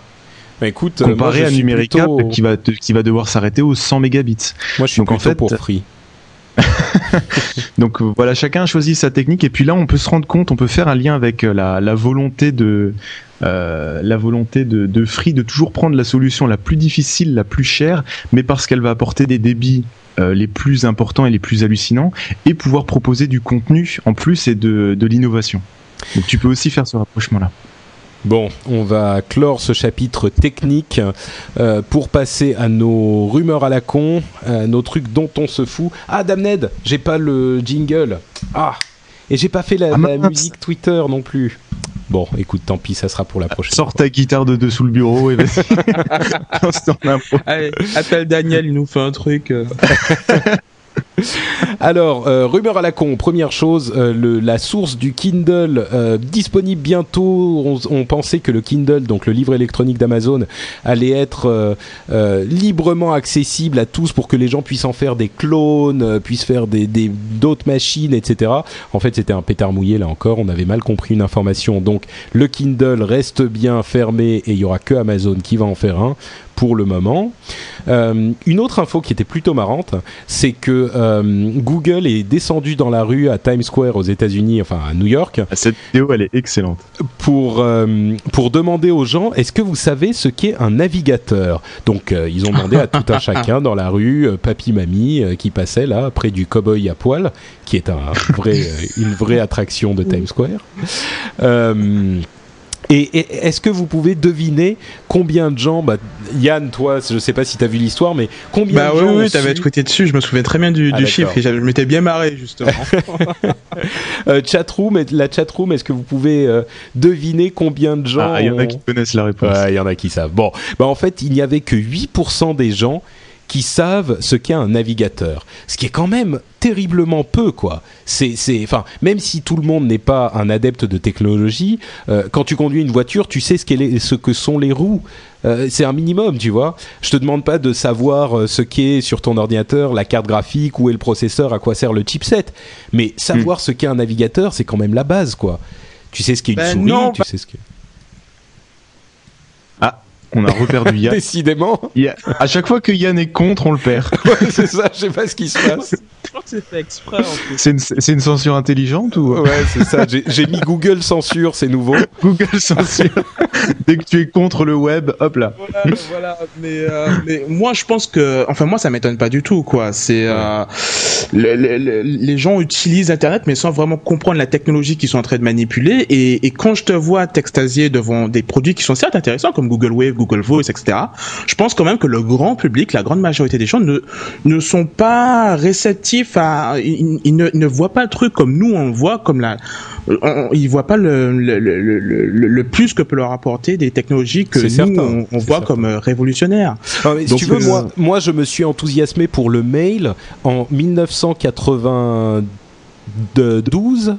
A: Bah écoute,
B: comparé à Numérica qui va qui va devoir s'arrêter aux 100 mégabits.
A: Moi, je suis Donc, en fait, pour free. <laughs>
B: Donc voilà, chacun a choisi sa technique et puis là on peut se rendre compte, on peut faire un lien avec euh, la, la volonté de euh, la volonté de, de, Free de toujours prendre la solution la plus difficile, la plus chère, mais parce qu'elle va apporter des débits euh, les plus importants et les plus hallucinants, et pouvoir proposer du contenu en plus et de, de l'innovation. Donc tu peux aussi faire ce rapprochement-là.
A: Bon, on va clore ce chapitre technique euh, pour passer à nos rumeurs à la con, nos trucs dont on se fout. Ah, Damned, j'ai pas le jingle. Ah, et j'ai pas fait la, ah, la musique Twitter non plus. Bon, écoute, tant pis, ça sera pour la prochaine.
B: Sors ta guitare de dessous le bureau et vas-y. <laughs>
D: Allez, appelle Daniel, il nous fait un truc. <laughs> <laughs>
A: Alors, euh, rumeur à la con. Première chose, euh, la source du Kindle euh, disponible bientôt. On, pensait que le Kindle, donc le livre électronique d'Amazon, allait être librement accessible à tous pour que les gens puissent en faire des clones, puissent faire d'autres machines, etc. En fait, c'était un pétard mouillé là encore. On avait mal compris une information. Donc, le Kindle reste bien fermé et il y aura que Amazon qui va en faire un pour le moment. Une autre info qui était plutôt marrante, c'est que euh, Google est descendu dans la rue à Times Square aux États-Unis, enfin à New York.
B: Ah, cette vidéo, elle est excellente.
A: Pour euh, pour demander aux gens, est-ce que vous savez ce qu'est un navigateur? Donc ils ont demandé à tout un <laughs> chacun dans la rue, papy, mamie, qui passait là près du cowboy à poil, qui est un vrai une vraie attraction de Times Square. Et, est-ce que vous pouvez deviner combien de gens, bah, Yann, toi, je sais pas si tu as vu l'histoire, mais combien
D: bah,
A: de gens.
D: Oui, oui, t'avais tweeté dessus, je me souviens très bien du, ah, chiffre et je m'étais bien marré, justement. <laughs>
A: euh, chatroom, la chatroom, est-ce que vous pouvez euh, deviner combien de gens.
B: Ah, il y en a qui connaissent la réponse.
A: Il y en a qui savent. Bon, bah, en fait, il n'y avait que 8% des gens qui savent ce qu'est un navigateur. Ce qui est quand même terriblement peu, quoi. C'est, c'est, enfin, même si tout le monde n'est pas un adepte de technologie, euh, quand tu conduis une voiture, tu sais ce, qu'est ce que sont les roues. Euh, c'est un minimum, tu vois. Je te demande pas de savoir euh, ce qu'est sur ton ordinateur la carte graphique, où est le processeur, à quoi sert le chipset. Mais savoir hmm. ce qu'est un navigateur, c'est quand même la base, quoi. Tu sais ce qu'est une ben souris, tu sais ce qu'est
B: on a reperdu Yann. <laughs>
A: Décidément.
B: À chaque fois que Yann est contre, on le perd. <laughs>
A: c'est ça, je sais pas ce qui se passe.
D: Je crois que c'est fait exprès.
B: C'est une, une, censure intelligente ou?
A: Ouais, c'est ça. J'ai mis Google censure, c'est nouveau. <laughs>
B: Google censure. Dès que tu es contre le web, hop là.
D: Voilà, voilà. Mais, euh, mais moi, je pense que, enfin moi, ça m'étonne pas du tout, quoi. C'est euh, les gens utilisent Internet, mais sans vraiment comprendre la technologie qu'ils sont en train de manipuler. Et, et quand je te vois t'extasier devant des produits qui sont certes intéressants, comme Google Wave, Google Voice, etc. Je pense quand même que le grand public, la grande majorité des gens ne, ne sont pas réceptifs à, ils, ne, ne voient pas le truc comme nous on le voit, comme la, on, ils voient pas le, le, le, le, plus que peut leur apporter des technologies que nous on, voit comme euh, révolutionnaires.
A: si tu veux, moi, euh, moi je me suis enthousiasmé pour le mail en 1992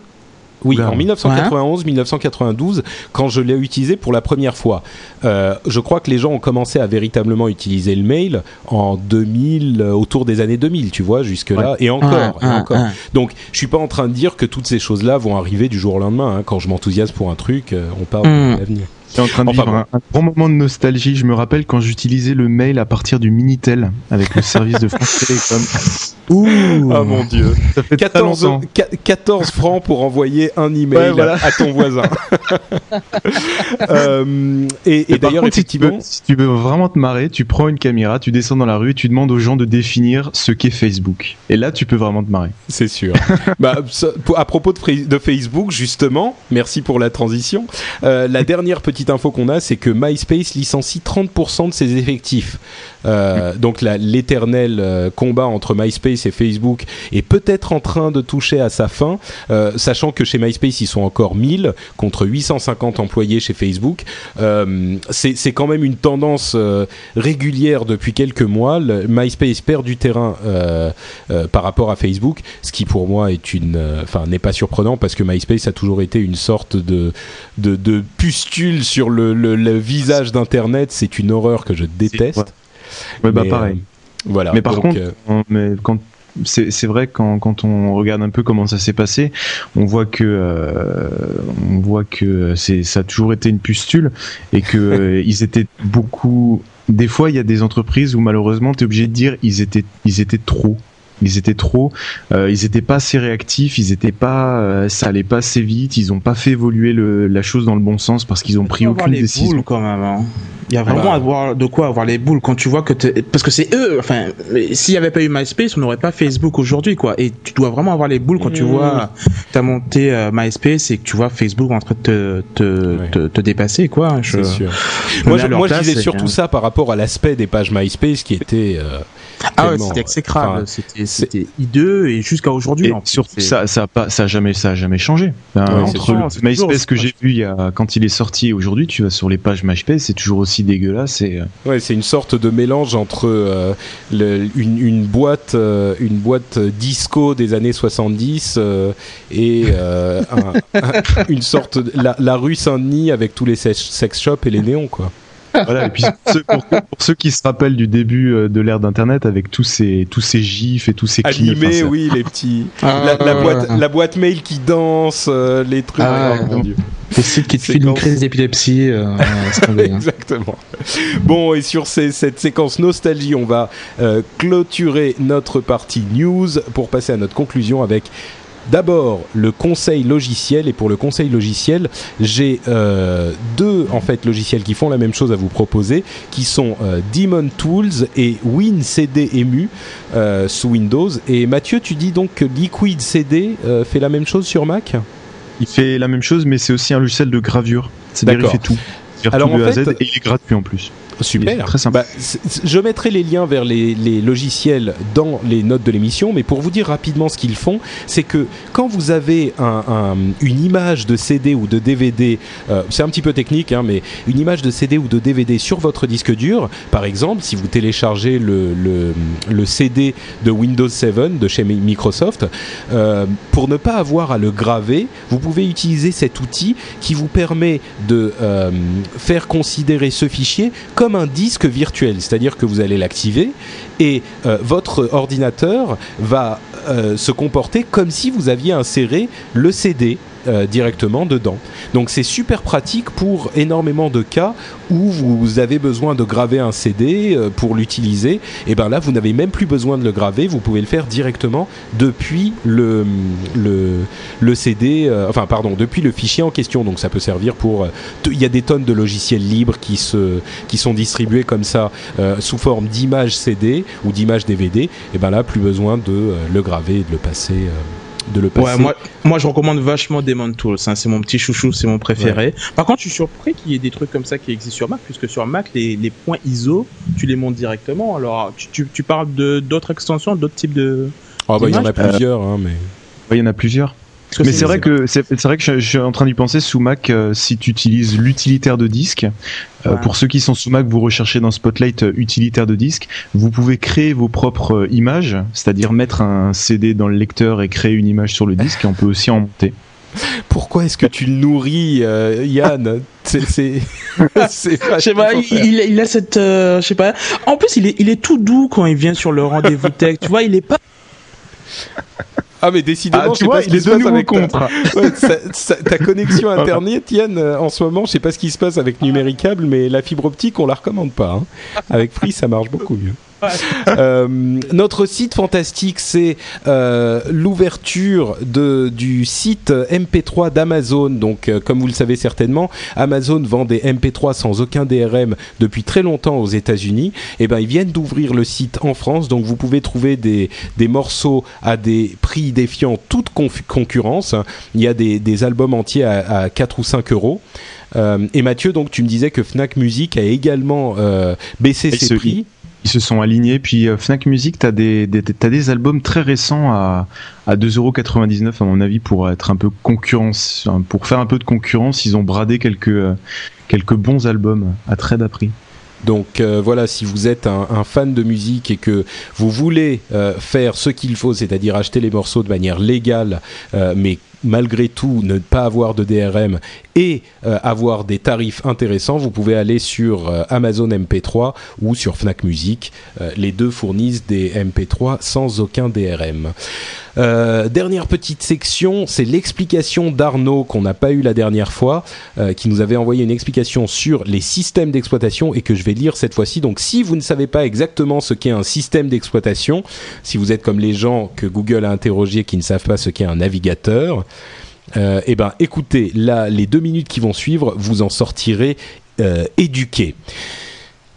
A: oui, en 1991-1992, quand je l'ai utilisé pour la première fois. Euh, je crois que les gens ont commencé à véritablement utiliser le mail en 2000, euh, autour des années 2000, tu vois, jusque-là, et encore, et encore. Donc, je suis pas en train de dire que toutes ces choses-là vont arriver du jour au lendemain. Hein. Quand je m'enthousiasme pour un truc, euh, on parle de hmm. L'avenir.
B: en train de vivre un, grand moment de nostalgie. Je me rappelle quand j'utilisais le mail à partir du Minitel avec le service de France Télécom. <laughs>
A: Ouh Ah mon dieu. Ça fait 14, 14 francs pour envoyer un email à ton voisin. <laughs> <laughs>
B: euh, et, et, d'ailleurs, effectivement. Si tu, veux, vraiment te marrer, tu prends une caméra, tu descends dans la rue, tu demandes aux gens de définir ce qu'est Facebook. Et là, tu peux vraiment te marrer.
A: C'est sûr. bah, à propos de, de, Facebook, justement, merci pour la transition. Euh, la dernière petite info qu'on a, c'est que MySpace licencie 30% de ses effectifs. Euh, donc l'éternel euh, combat entre MySpace et Facebook est peut-être en train de toucher à sa fin, euh, sachant que chez MySpace ils sont encore 1000 contre 850 employés chez Facebook. c'est quand même une tendance régulière depuis quelques mois. Le, MySpace perd du terrain par rapport à Facebook, ce qui pour moi est une, enfin n'est pas surprenant parce que MySpace a toujours été une sorte de de, de pustule sur le, le, le visage d'Internet. C'est une horreur que je déteste.
B: Ouais, bah pareil. Euh, voilà. Mais par contre, euh, mais quand c'est vrai quand, quand on regarde un peu comment ça s'est passé, on voit que euh, on voit que c'est ça a toujours été une pustule et que <laughs> ils étaient beaucoup. Des fois, il y a des entreprises où malheureusement, tu es obligé de dire ils étaient ils étaient trop ils étaient trop, euh, ils étaient pas assez réactifs, ils étaient pas, euh, ça allait pas assez vite, ils ont pas fait évoluer le, la chose dans le bon sens parce qu'ils ont pris aucune les décision.
D: Boules quand même. Hein. Il y a vraiment avoir de quoi avoir les boules quand tu vois que parce que c'est eux. Enfin, s'il y avait pas eu MySpace, on n'aurait pas Facebook aujourd'hui, quoi. Et tu dois vraiment avoir les boules quand tu mmh. vois t'as monté euh, MySpace et que tu vois Facebook en train de te te, te, dépasser, quoi.
A: Je, sûr. Moi, je, moi, je disais surtout ça par rapport à l'aspect des pages MySpace qui était
D: ah ouais, c'était exécrable. c'était hideux et jusqu'à aujourd'hui.
B: Surtout, ça, ça a pas, ça a jamais, ça a jamais changé. entre le MySpace que j'ai vu il y a, quand il est sorti et aujourd'hui, tu vas sur les pages MySpace, c'est toujours aussi dégueulasse. Et...
A: Euh, ouais, c'est une sorte de mélange entre euh, le, une, une, boîte, euh, une boîte disco des années 70 et un, une sorte de, la, la rue Saint-Denis avec tous les sex shops et les néons, quoi
B: voilà, et puis pour, ceux, qui se rappellent du début euh, de l'ère d'Internet avec tous ces, tous ces gifs et tous ces
A: clips. Animés, oui, les petits. Ah. la, boîte, la boîte mail qui danse, euh, les trucs. Ah,
D: oh, mon Dieu. Les sites qui te filent une crise d'épilepsie. Euh, <laughs>
A: Exactement. Bon, et sur cette séquence nostalgie, on va clôturer notre partie news pour passer à notre conclusion avec D'abord, le conseil logiciel. Et pour le conseil logiciel, j'ai euh, deux en fait logiciels qui font la même chose à vous proposer, qui sont euh, Demon Tools et WinCDEMU euh, sous Windows. Et Mathieu, tu dis donc que Liquid CD fait la même chose sur Mac?
B: Il fait la même chose, mais c'est aussi un logiciel de gravure. C'est-à-dire il fait tout. Alors, en fait, et il est gratuit en plus.
A: Super. Très sympa. Bah, je mettrai les liens vers les, logiciels dans les notes de l'émission, mais pour vous dire rapidement ce qu'ils font, c'est que quand vous avez un, une image de CD ou de DVD, euh, c'est un petit peu technique, hein, mais une image de CD ou de DVD sur votre disque dur, par exemple, si vous téléchargez le, le, CD de Windows 7 de chez Microsoft, euh, pour ne pas avoir à le graver, vous pouvez utiliser cet outil qui vous permet de euh, faire considérer ce fichier comme un disque virtuel, c'est-à-dire que vous allez l'activer et euh, votre ordinateur va euh, se comporter comme si vous aviez inséré le CD euh, directement dedans. Donc c'est super pratique pour énormément de cas où vous avez besoin de graver un CD euh, pour l'utiliser. Et ben là, vous n'avez même plus besoin de le graver, vous pouvez le faire directement depuis le le, le CD, euh, enfin pardon, depuis le fichier en question. Donc ça peut servir pour. Il y a des tonnes de logiciels libres qui se qui sont distribués comme ça sous forme d'images CD ou d'images DVD. Et ben là, plus besoin de le graver et de le passer de le passer.
D: moi, moi, je recommande vachement Demon Tools. Hein. c'est mon petit chouchou, c'est mon préféré. Par contre, je suis surpris qu'il y ait des trucs comme ça qui existent sur Mac, puisque sur Mac, les, les points ISO, tu les montes directement. Alors, tu, tu, parles de d'autres extensions, d'autres types de.
A: Ah bah, il y en a plusieurs, hein, mais.
B: il y en a plusieurs. Mais c'est vrai que c'est vrai que je, suis en train d'y penser sous Mac euh, si tu utilises l'utilitaire de disque. Euh, pour ceux qui sont sous Mac, vous recherchez dans Spotlight euh, utilitaire de disque. Vous pouvez créer vos propres images, c'est-à-dire mettre un CD dans le lecteur et créer une image sur le disque. Et on peut aussi en monter.
A: Pourquoi est-ce que tu le nourris, Yann C'est, c'est, <laughs> <laughs>
D: je sais pas, il, il, a cette, je sais pas. En plus, il est, il est tout doux quand il vient sur le rendez-vous tech. tu vois, il est pas
A: Ah mais décidément, ah, tu vois, il est de avec contre. <laughs> Ta... ta connexion <laughs> internet, Yann, euh, en ce moment, je sais pas ce qui se passe avec Numéricable, mais la fibre optique, on la recommande pas. Hein. Avec Free, ça marche beaucoup mieux. Euh, notre site fantastique, c'est euh, l'ouverture du site MP3 d'Amazon. Donc, euh, comme vous le savez certainement, Amazon vend des MP3 sans aucun DRM depuis très longtemps aux États-Unis. Et eh ben, ils viennent d'ouvrir le site en France, donc vous pouvez trouver des, des morceaux à des prix défiant toute concurrence. Il y a des, des albums entiers à, à 4 ou 5 euros. et Mathieu, donc tu me disais que Fnac Music a également baissé ses prix
B: ils se sont alignés. Puis euh, Fnac Music, t'as des, des t'as des albums très récents à à 2,99€ à mon avis pour être un peu concurrence, pour faire un peu de concurrence. Ils ont bradé quelques euh, quelques bons albums à très bas prix.
A: Donc euh, voilà, si vous êtes un, fan de musique et que vous voulez faire ce qu'il faut, c'est-à-dire acheter les morceaux de manière légale, mais malgré tout ne pas avoir de DRM et euh, avoir des tarifs intéressants, vous pouvez aller sur euh, Amazon MP3 ou sur Fnac Music. Euh, les deux fournissent des MP3 sans aucun DRM. dernière petite section, c'est l'explication d'Arnaud qu'on n'a pas eu la dernière fois, qui nous avait envoyé une explication sur les systèmes d'exploitation et que je vais lire cette fois-ci. Donc si vous ne savez pas exactement ce qu'est un système d'exploitation, si vous êtes comme les gens que Google a interrogés qui ne savent pas ce qu'est un navigateur, euh, eh ben, écoutez, là, les deux minutes qui vont suivre, vous en sortirez euh, éduqués.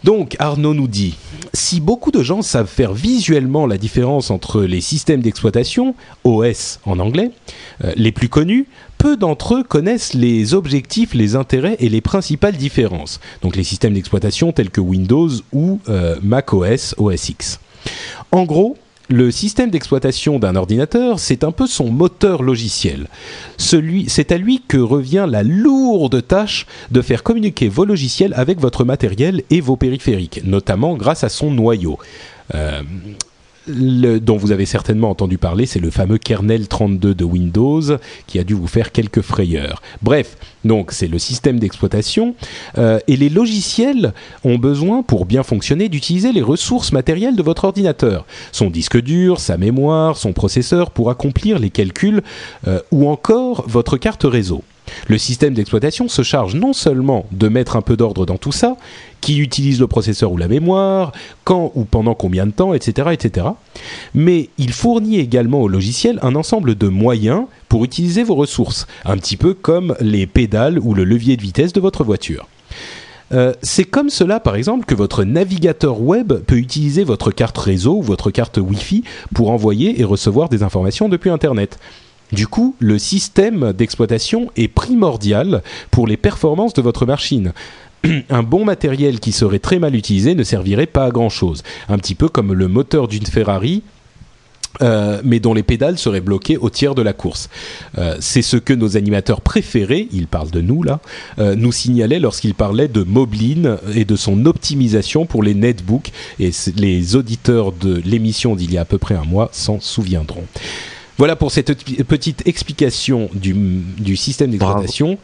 A: Donc Arnaud nous dit, si beaucoup de gens savent faire visuellement la différence entre les systèmes d'exploitation, OS en anglais, euh, les plus connus, peu d'entre eux connaissent les objectifs, les intérêts et les principales différences. Donc les systèmes d'exploitation tels que Windows ou Mac OS, OS X. En gros, le système d'exploitation d'un ordinateur, c'est un peu son moteur logiciel. c'est à lui que revient la lourde tâche de faire communiquer vos logiciels avec votre matériel et vos périphériques, notamment grâce à son noyau. Euh, dont vous avez certainement entendu parler, c'est le fameux kernel 32 de Windows qui a dû vous faire quelques frayeurs. Bref, donc c'est le système d'exploitation euh, et les logiciels ont besoin pour bien fonctionner d'utiliser les ressources matérielles de votre ordinateur, son disque dur, sa mémoire, son processeur pour accomplir les calculs euh, ou encore votre carte réseau. Le système d'exploitation se charge non seulement de mettre un peu d'ordre dans tout ça, qui utilise le processeur ou la mémoire, quand ou pendant combien de temps, etc., etc. Mais il fournit également au logiciel un ensemble de moyens pour utiliser vos ressources, un petit peu comme les pédales ou le levier de vitesse de votre voiture. Euh, c'est comme cela, par exemple, que votre navigateur web peut utiliser votre carte réseau ou votre carte Wi-Fi pour envoyer et recevoir des informations depuis Internet. Du coup, le système d'exploitation est primordial pour les performances de votre machine. <clears throat> Un bon matériel qui serait très mal utilisé ne servirait pas à grand chose. Un petit peu comme le moteur d'une Ferrari euh, mais dont les pédales seraient bloquées au tiers de la course. Euh, c'est ce que nos animateurs préférés, ils parlent de nous là, euh, nous signalaient lorsqu'ils parlaient de Moblin et de son optimisation pour les netbooks. Et les auditeurs de l'émission d'il y a à peu près un mois s'en souviendront. Voilà pour cette petite explication du, système d'exploitation.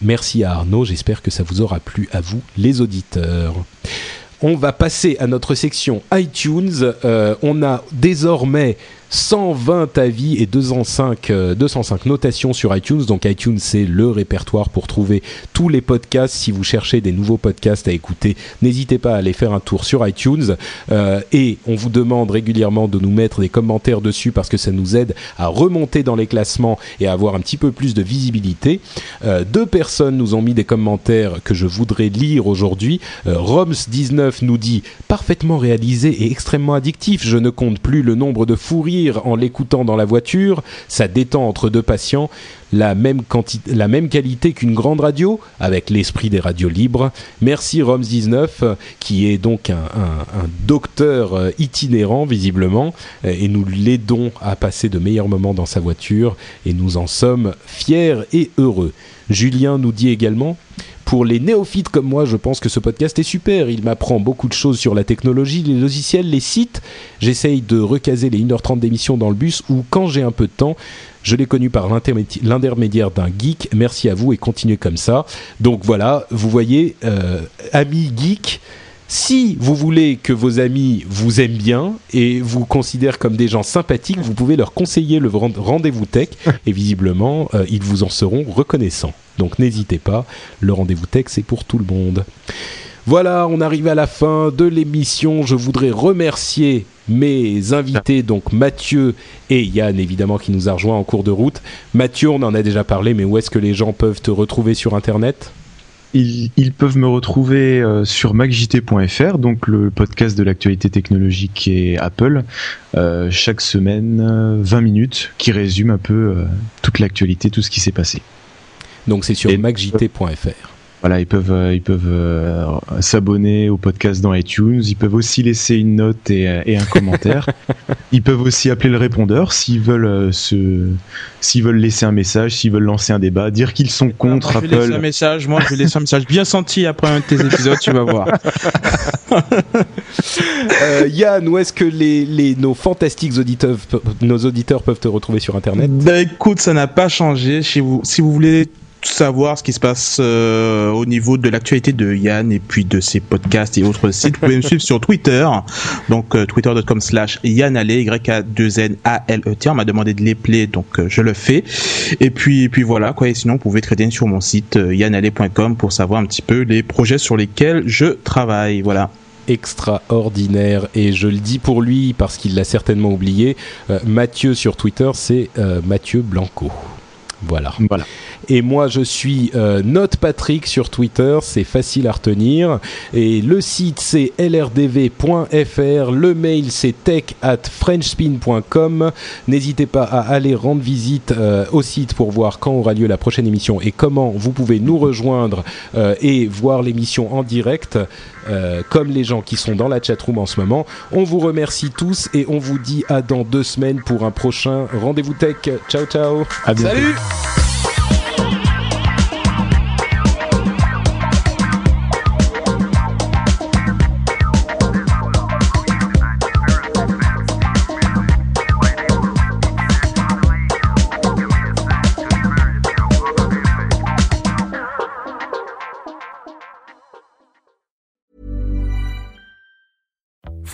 A: Merci à Arnaud, j'espère que ça vous aura plu à vous les auditeurs. On va passer à notre section iTunes. Euh, on a désormais 120 avis et 205, 205 euh, notations sur iTunes. Donc iTunes, c'est le répertoire pour trouver tous les podcasts. Si vous cherchez des nouveaux podcasts à écouter, n'hésitez pas à aller faire un tour sur iTunes. Euh, et on vous demande régulièrement de nous mettre des commentaires dessus parce que ça nous aide à remonter dans les classements et à avoir un petit peu plus de visibilité. Euh, deux personnes nous ont mis des commentaires que je voudrais lire aujourd'hui. Roms19 nous dit parfaitement réalisé et extrêmement addictif. Je ne compte plus le nombre de en l'écoutant dans la voiture, ça détend entre deux patients, la même, qualité qu'une grande radio, avec l'esprit des radios libres. Merci Roms19, qui est donc un, docteur euh, itinérant visiblement, et nous l'aidons à passer de meilleurs moments dans sa voiture, et nous en sommes fiers et heureux. Julien nous dit également pour les néophytes comme moi, je pense que ce podcast est super. Il m'apprend beaucoup de choses sur la technologie, les logiciels, les sites. J'essaye de recaser les 1h30 d'émission dans le bus ou quand j'ai un peu de temps. Je l'ai connu par l'intermédiaire d'un geek. Merci à vous et continuez comme ça. Donc voilà, vous voyez, euh, ami geek, Si vous voulez que vos amis vous aiment bien et vous considèrent comme des gens sympathiques, vous pouvez leur conseiller le rendez-vous tech <laughs> et visiblement, euh, ils vous en seront reconnaissants. Donc n'hésitez pas, le rendez-vous tech, c'est pour tout le monde. Voilà, on arrive à la fin de l'émission. Je voudrais remercier mes invités, donc Mathieu et Yann, évidemment, qui nous a rejoints en cours de route. Mathieu, on en a déjà parlé, mais où est-ce que les gens peuvent te retrouver sur Internet?
B: Ils, peuvent me retrouver euh, sur macjt.fr, donc le podcast de l'actualité technologique et Apple, euh, chaque semaine 20 minutes, qui résume un peu euh, toute l'actualité, tout ce qui s'est passé.
A: Donc c'est sur macjt.fr.
B: Voilà, ils peuvent, euh, ils peuvent euh, s'abonner au podcast dans iTunes. Ils peuvent aussi laisser une note et, euh, un commentaire. <laughs> ils peuvent aussi appeler le répondeur s'ils veulent se, s'ils veulent laisser un message, s'ils veulent lancer un débat, dire qu'ils sont contre
D: Apple. Je vais laisser un message. Moi, je vais laisser un message bien senti après un de tes épisodes. tu vas voir. <laughs>
A: Yann, où est-ce que les, les, nos fantastiques auditeurs, nos auditeurs peuvent te retrouver sur Internet?
D: Bah écoute, ça n'a pas changé. Si vous, si vous voulez savoir ce qui se passe euh, au niveau de l'actualité de Yann et puis de ses podcasts et autres sites, vous pouvez me suivre sur Twitter, donc euh, twitter.com slash Yann y a 2 n a l e t On m'a demandé de les player, donc euh, je le fais. Et puis, et puis voilà, quoi. Et sinon, vous pouvez traiter sur mon site yannallé.com pour savoir un petit peu les projets sur lesquels je travaille. Voilà
A: extraordinaire et je le dis pour lui parce qu'il l'a certainement oublié. Mathieu sur Twitter, c'est Mathieu Blanco. Voilà.
B: Voilà.
A: Et moi, je suis euh, Note Patrick sur Twitter, c'est facile à retenir. Et le site, c'est lrdv.fr. Le mail, c'est tech at frenchspin.com. N'hésitez pas à aller rendre visite euh, au site pour voir quand aura lieu la prochaine émission et comment vous pouvez nous rejoindre euh, et voir l'émission en direct. comme les gens qui sont dans la chatroom en ce moment. On vous remercie tous et on vous dit à dans deux semaines pour un prochain rendez-vous tech. Ciao ciao.
D: À bientôt. Salut.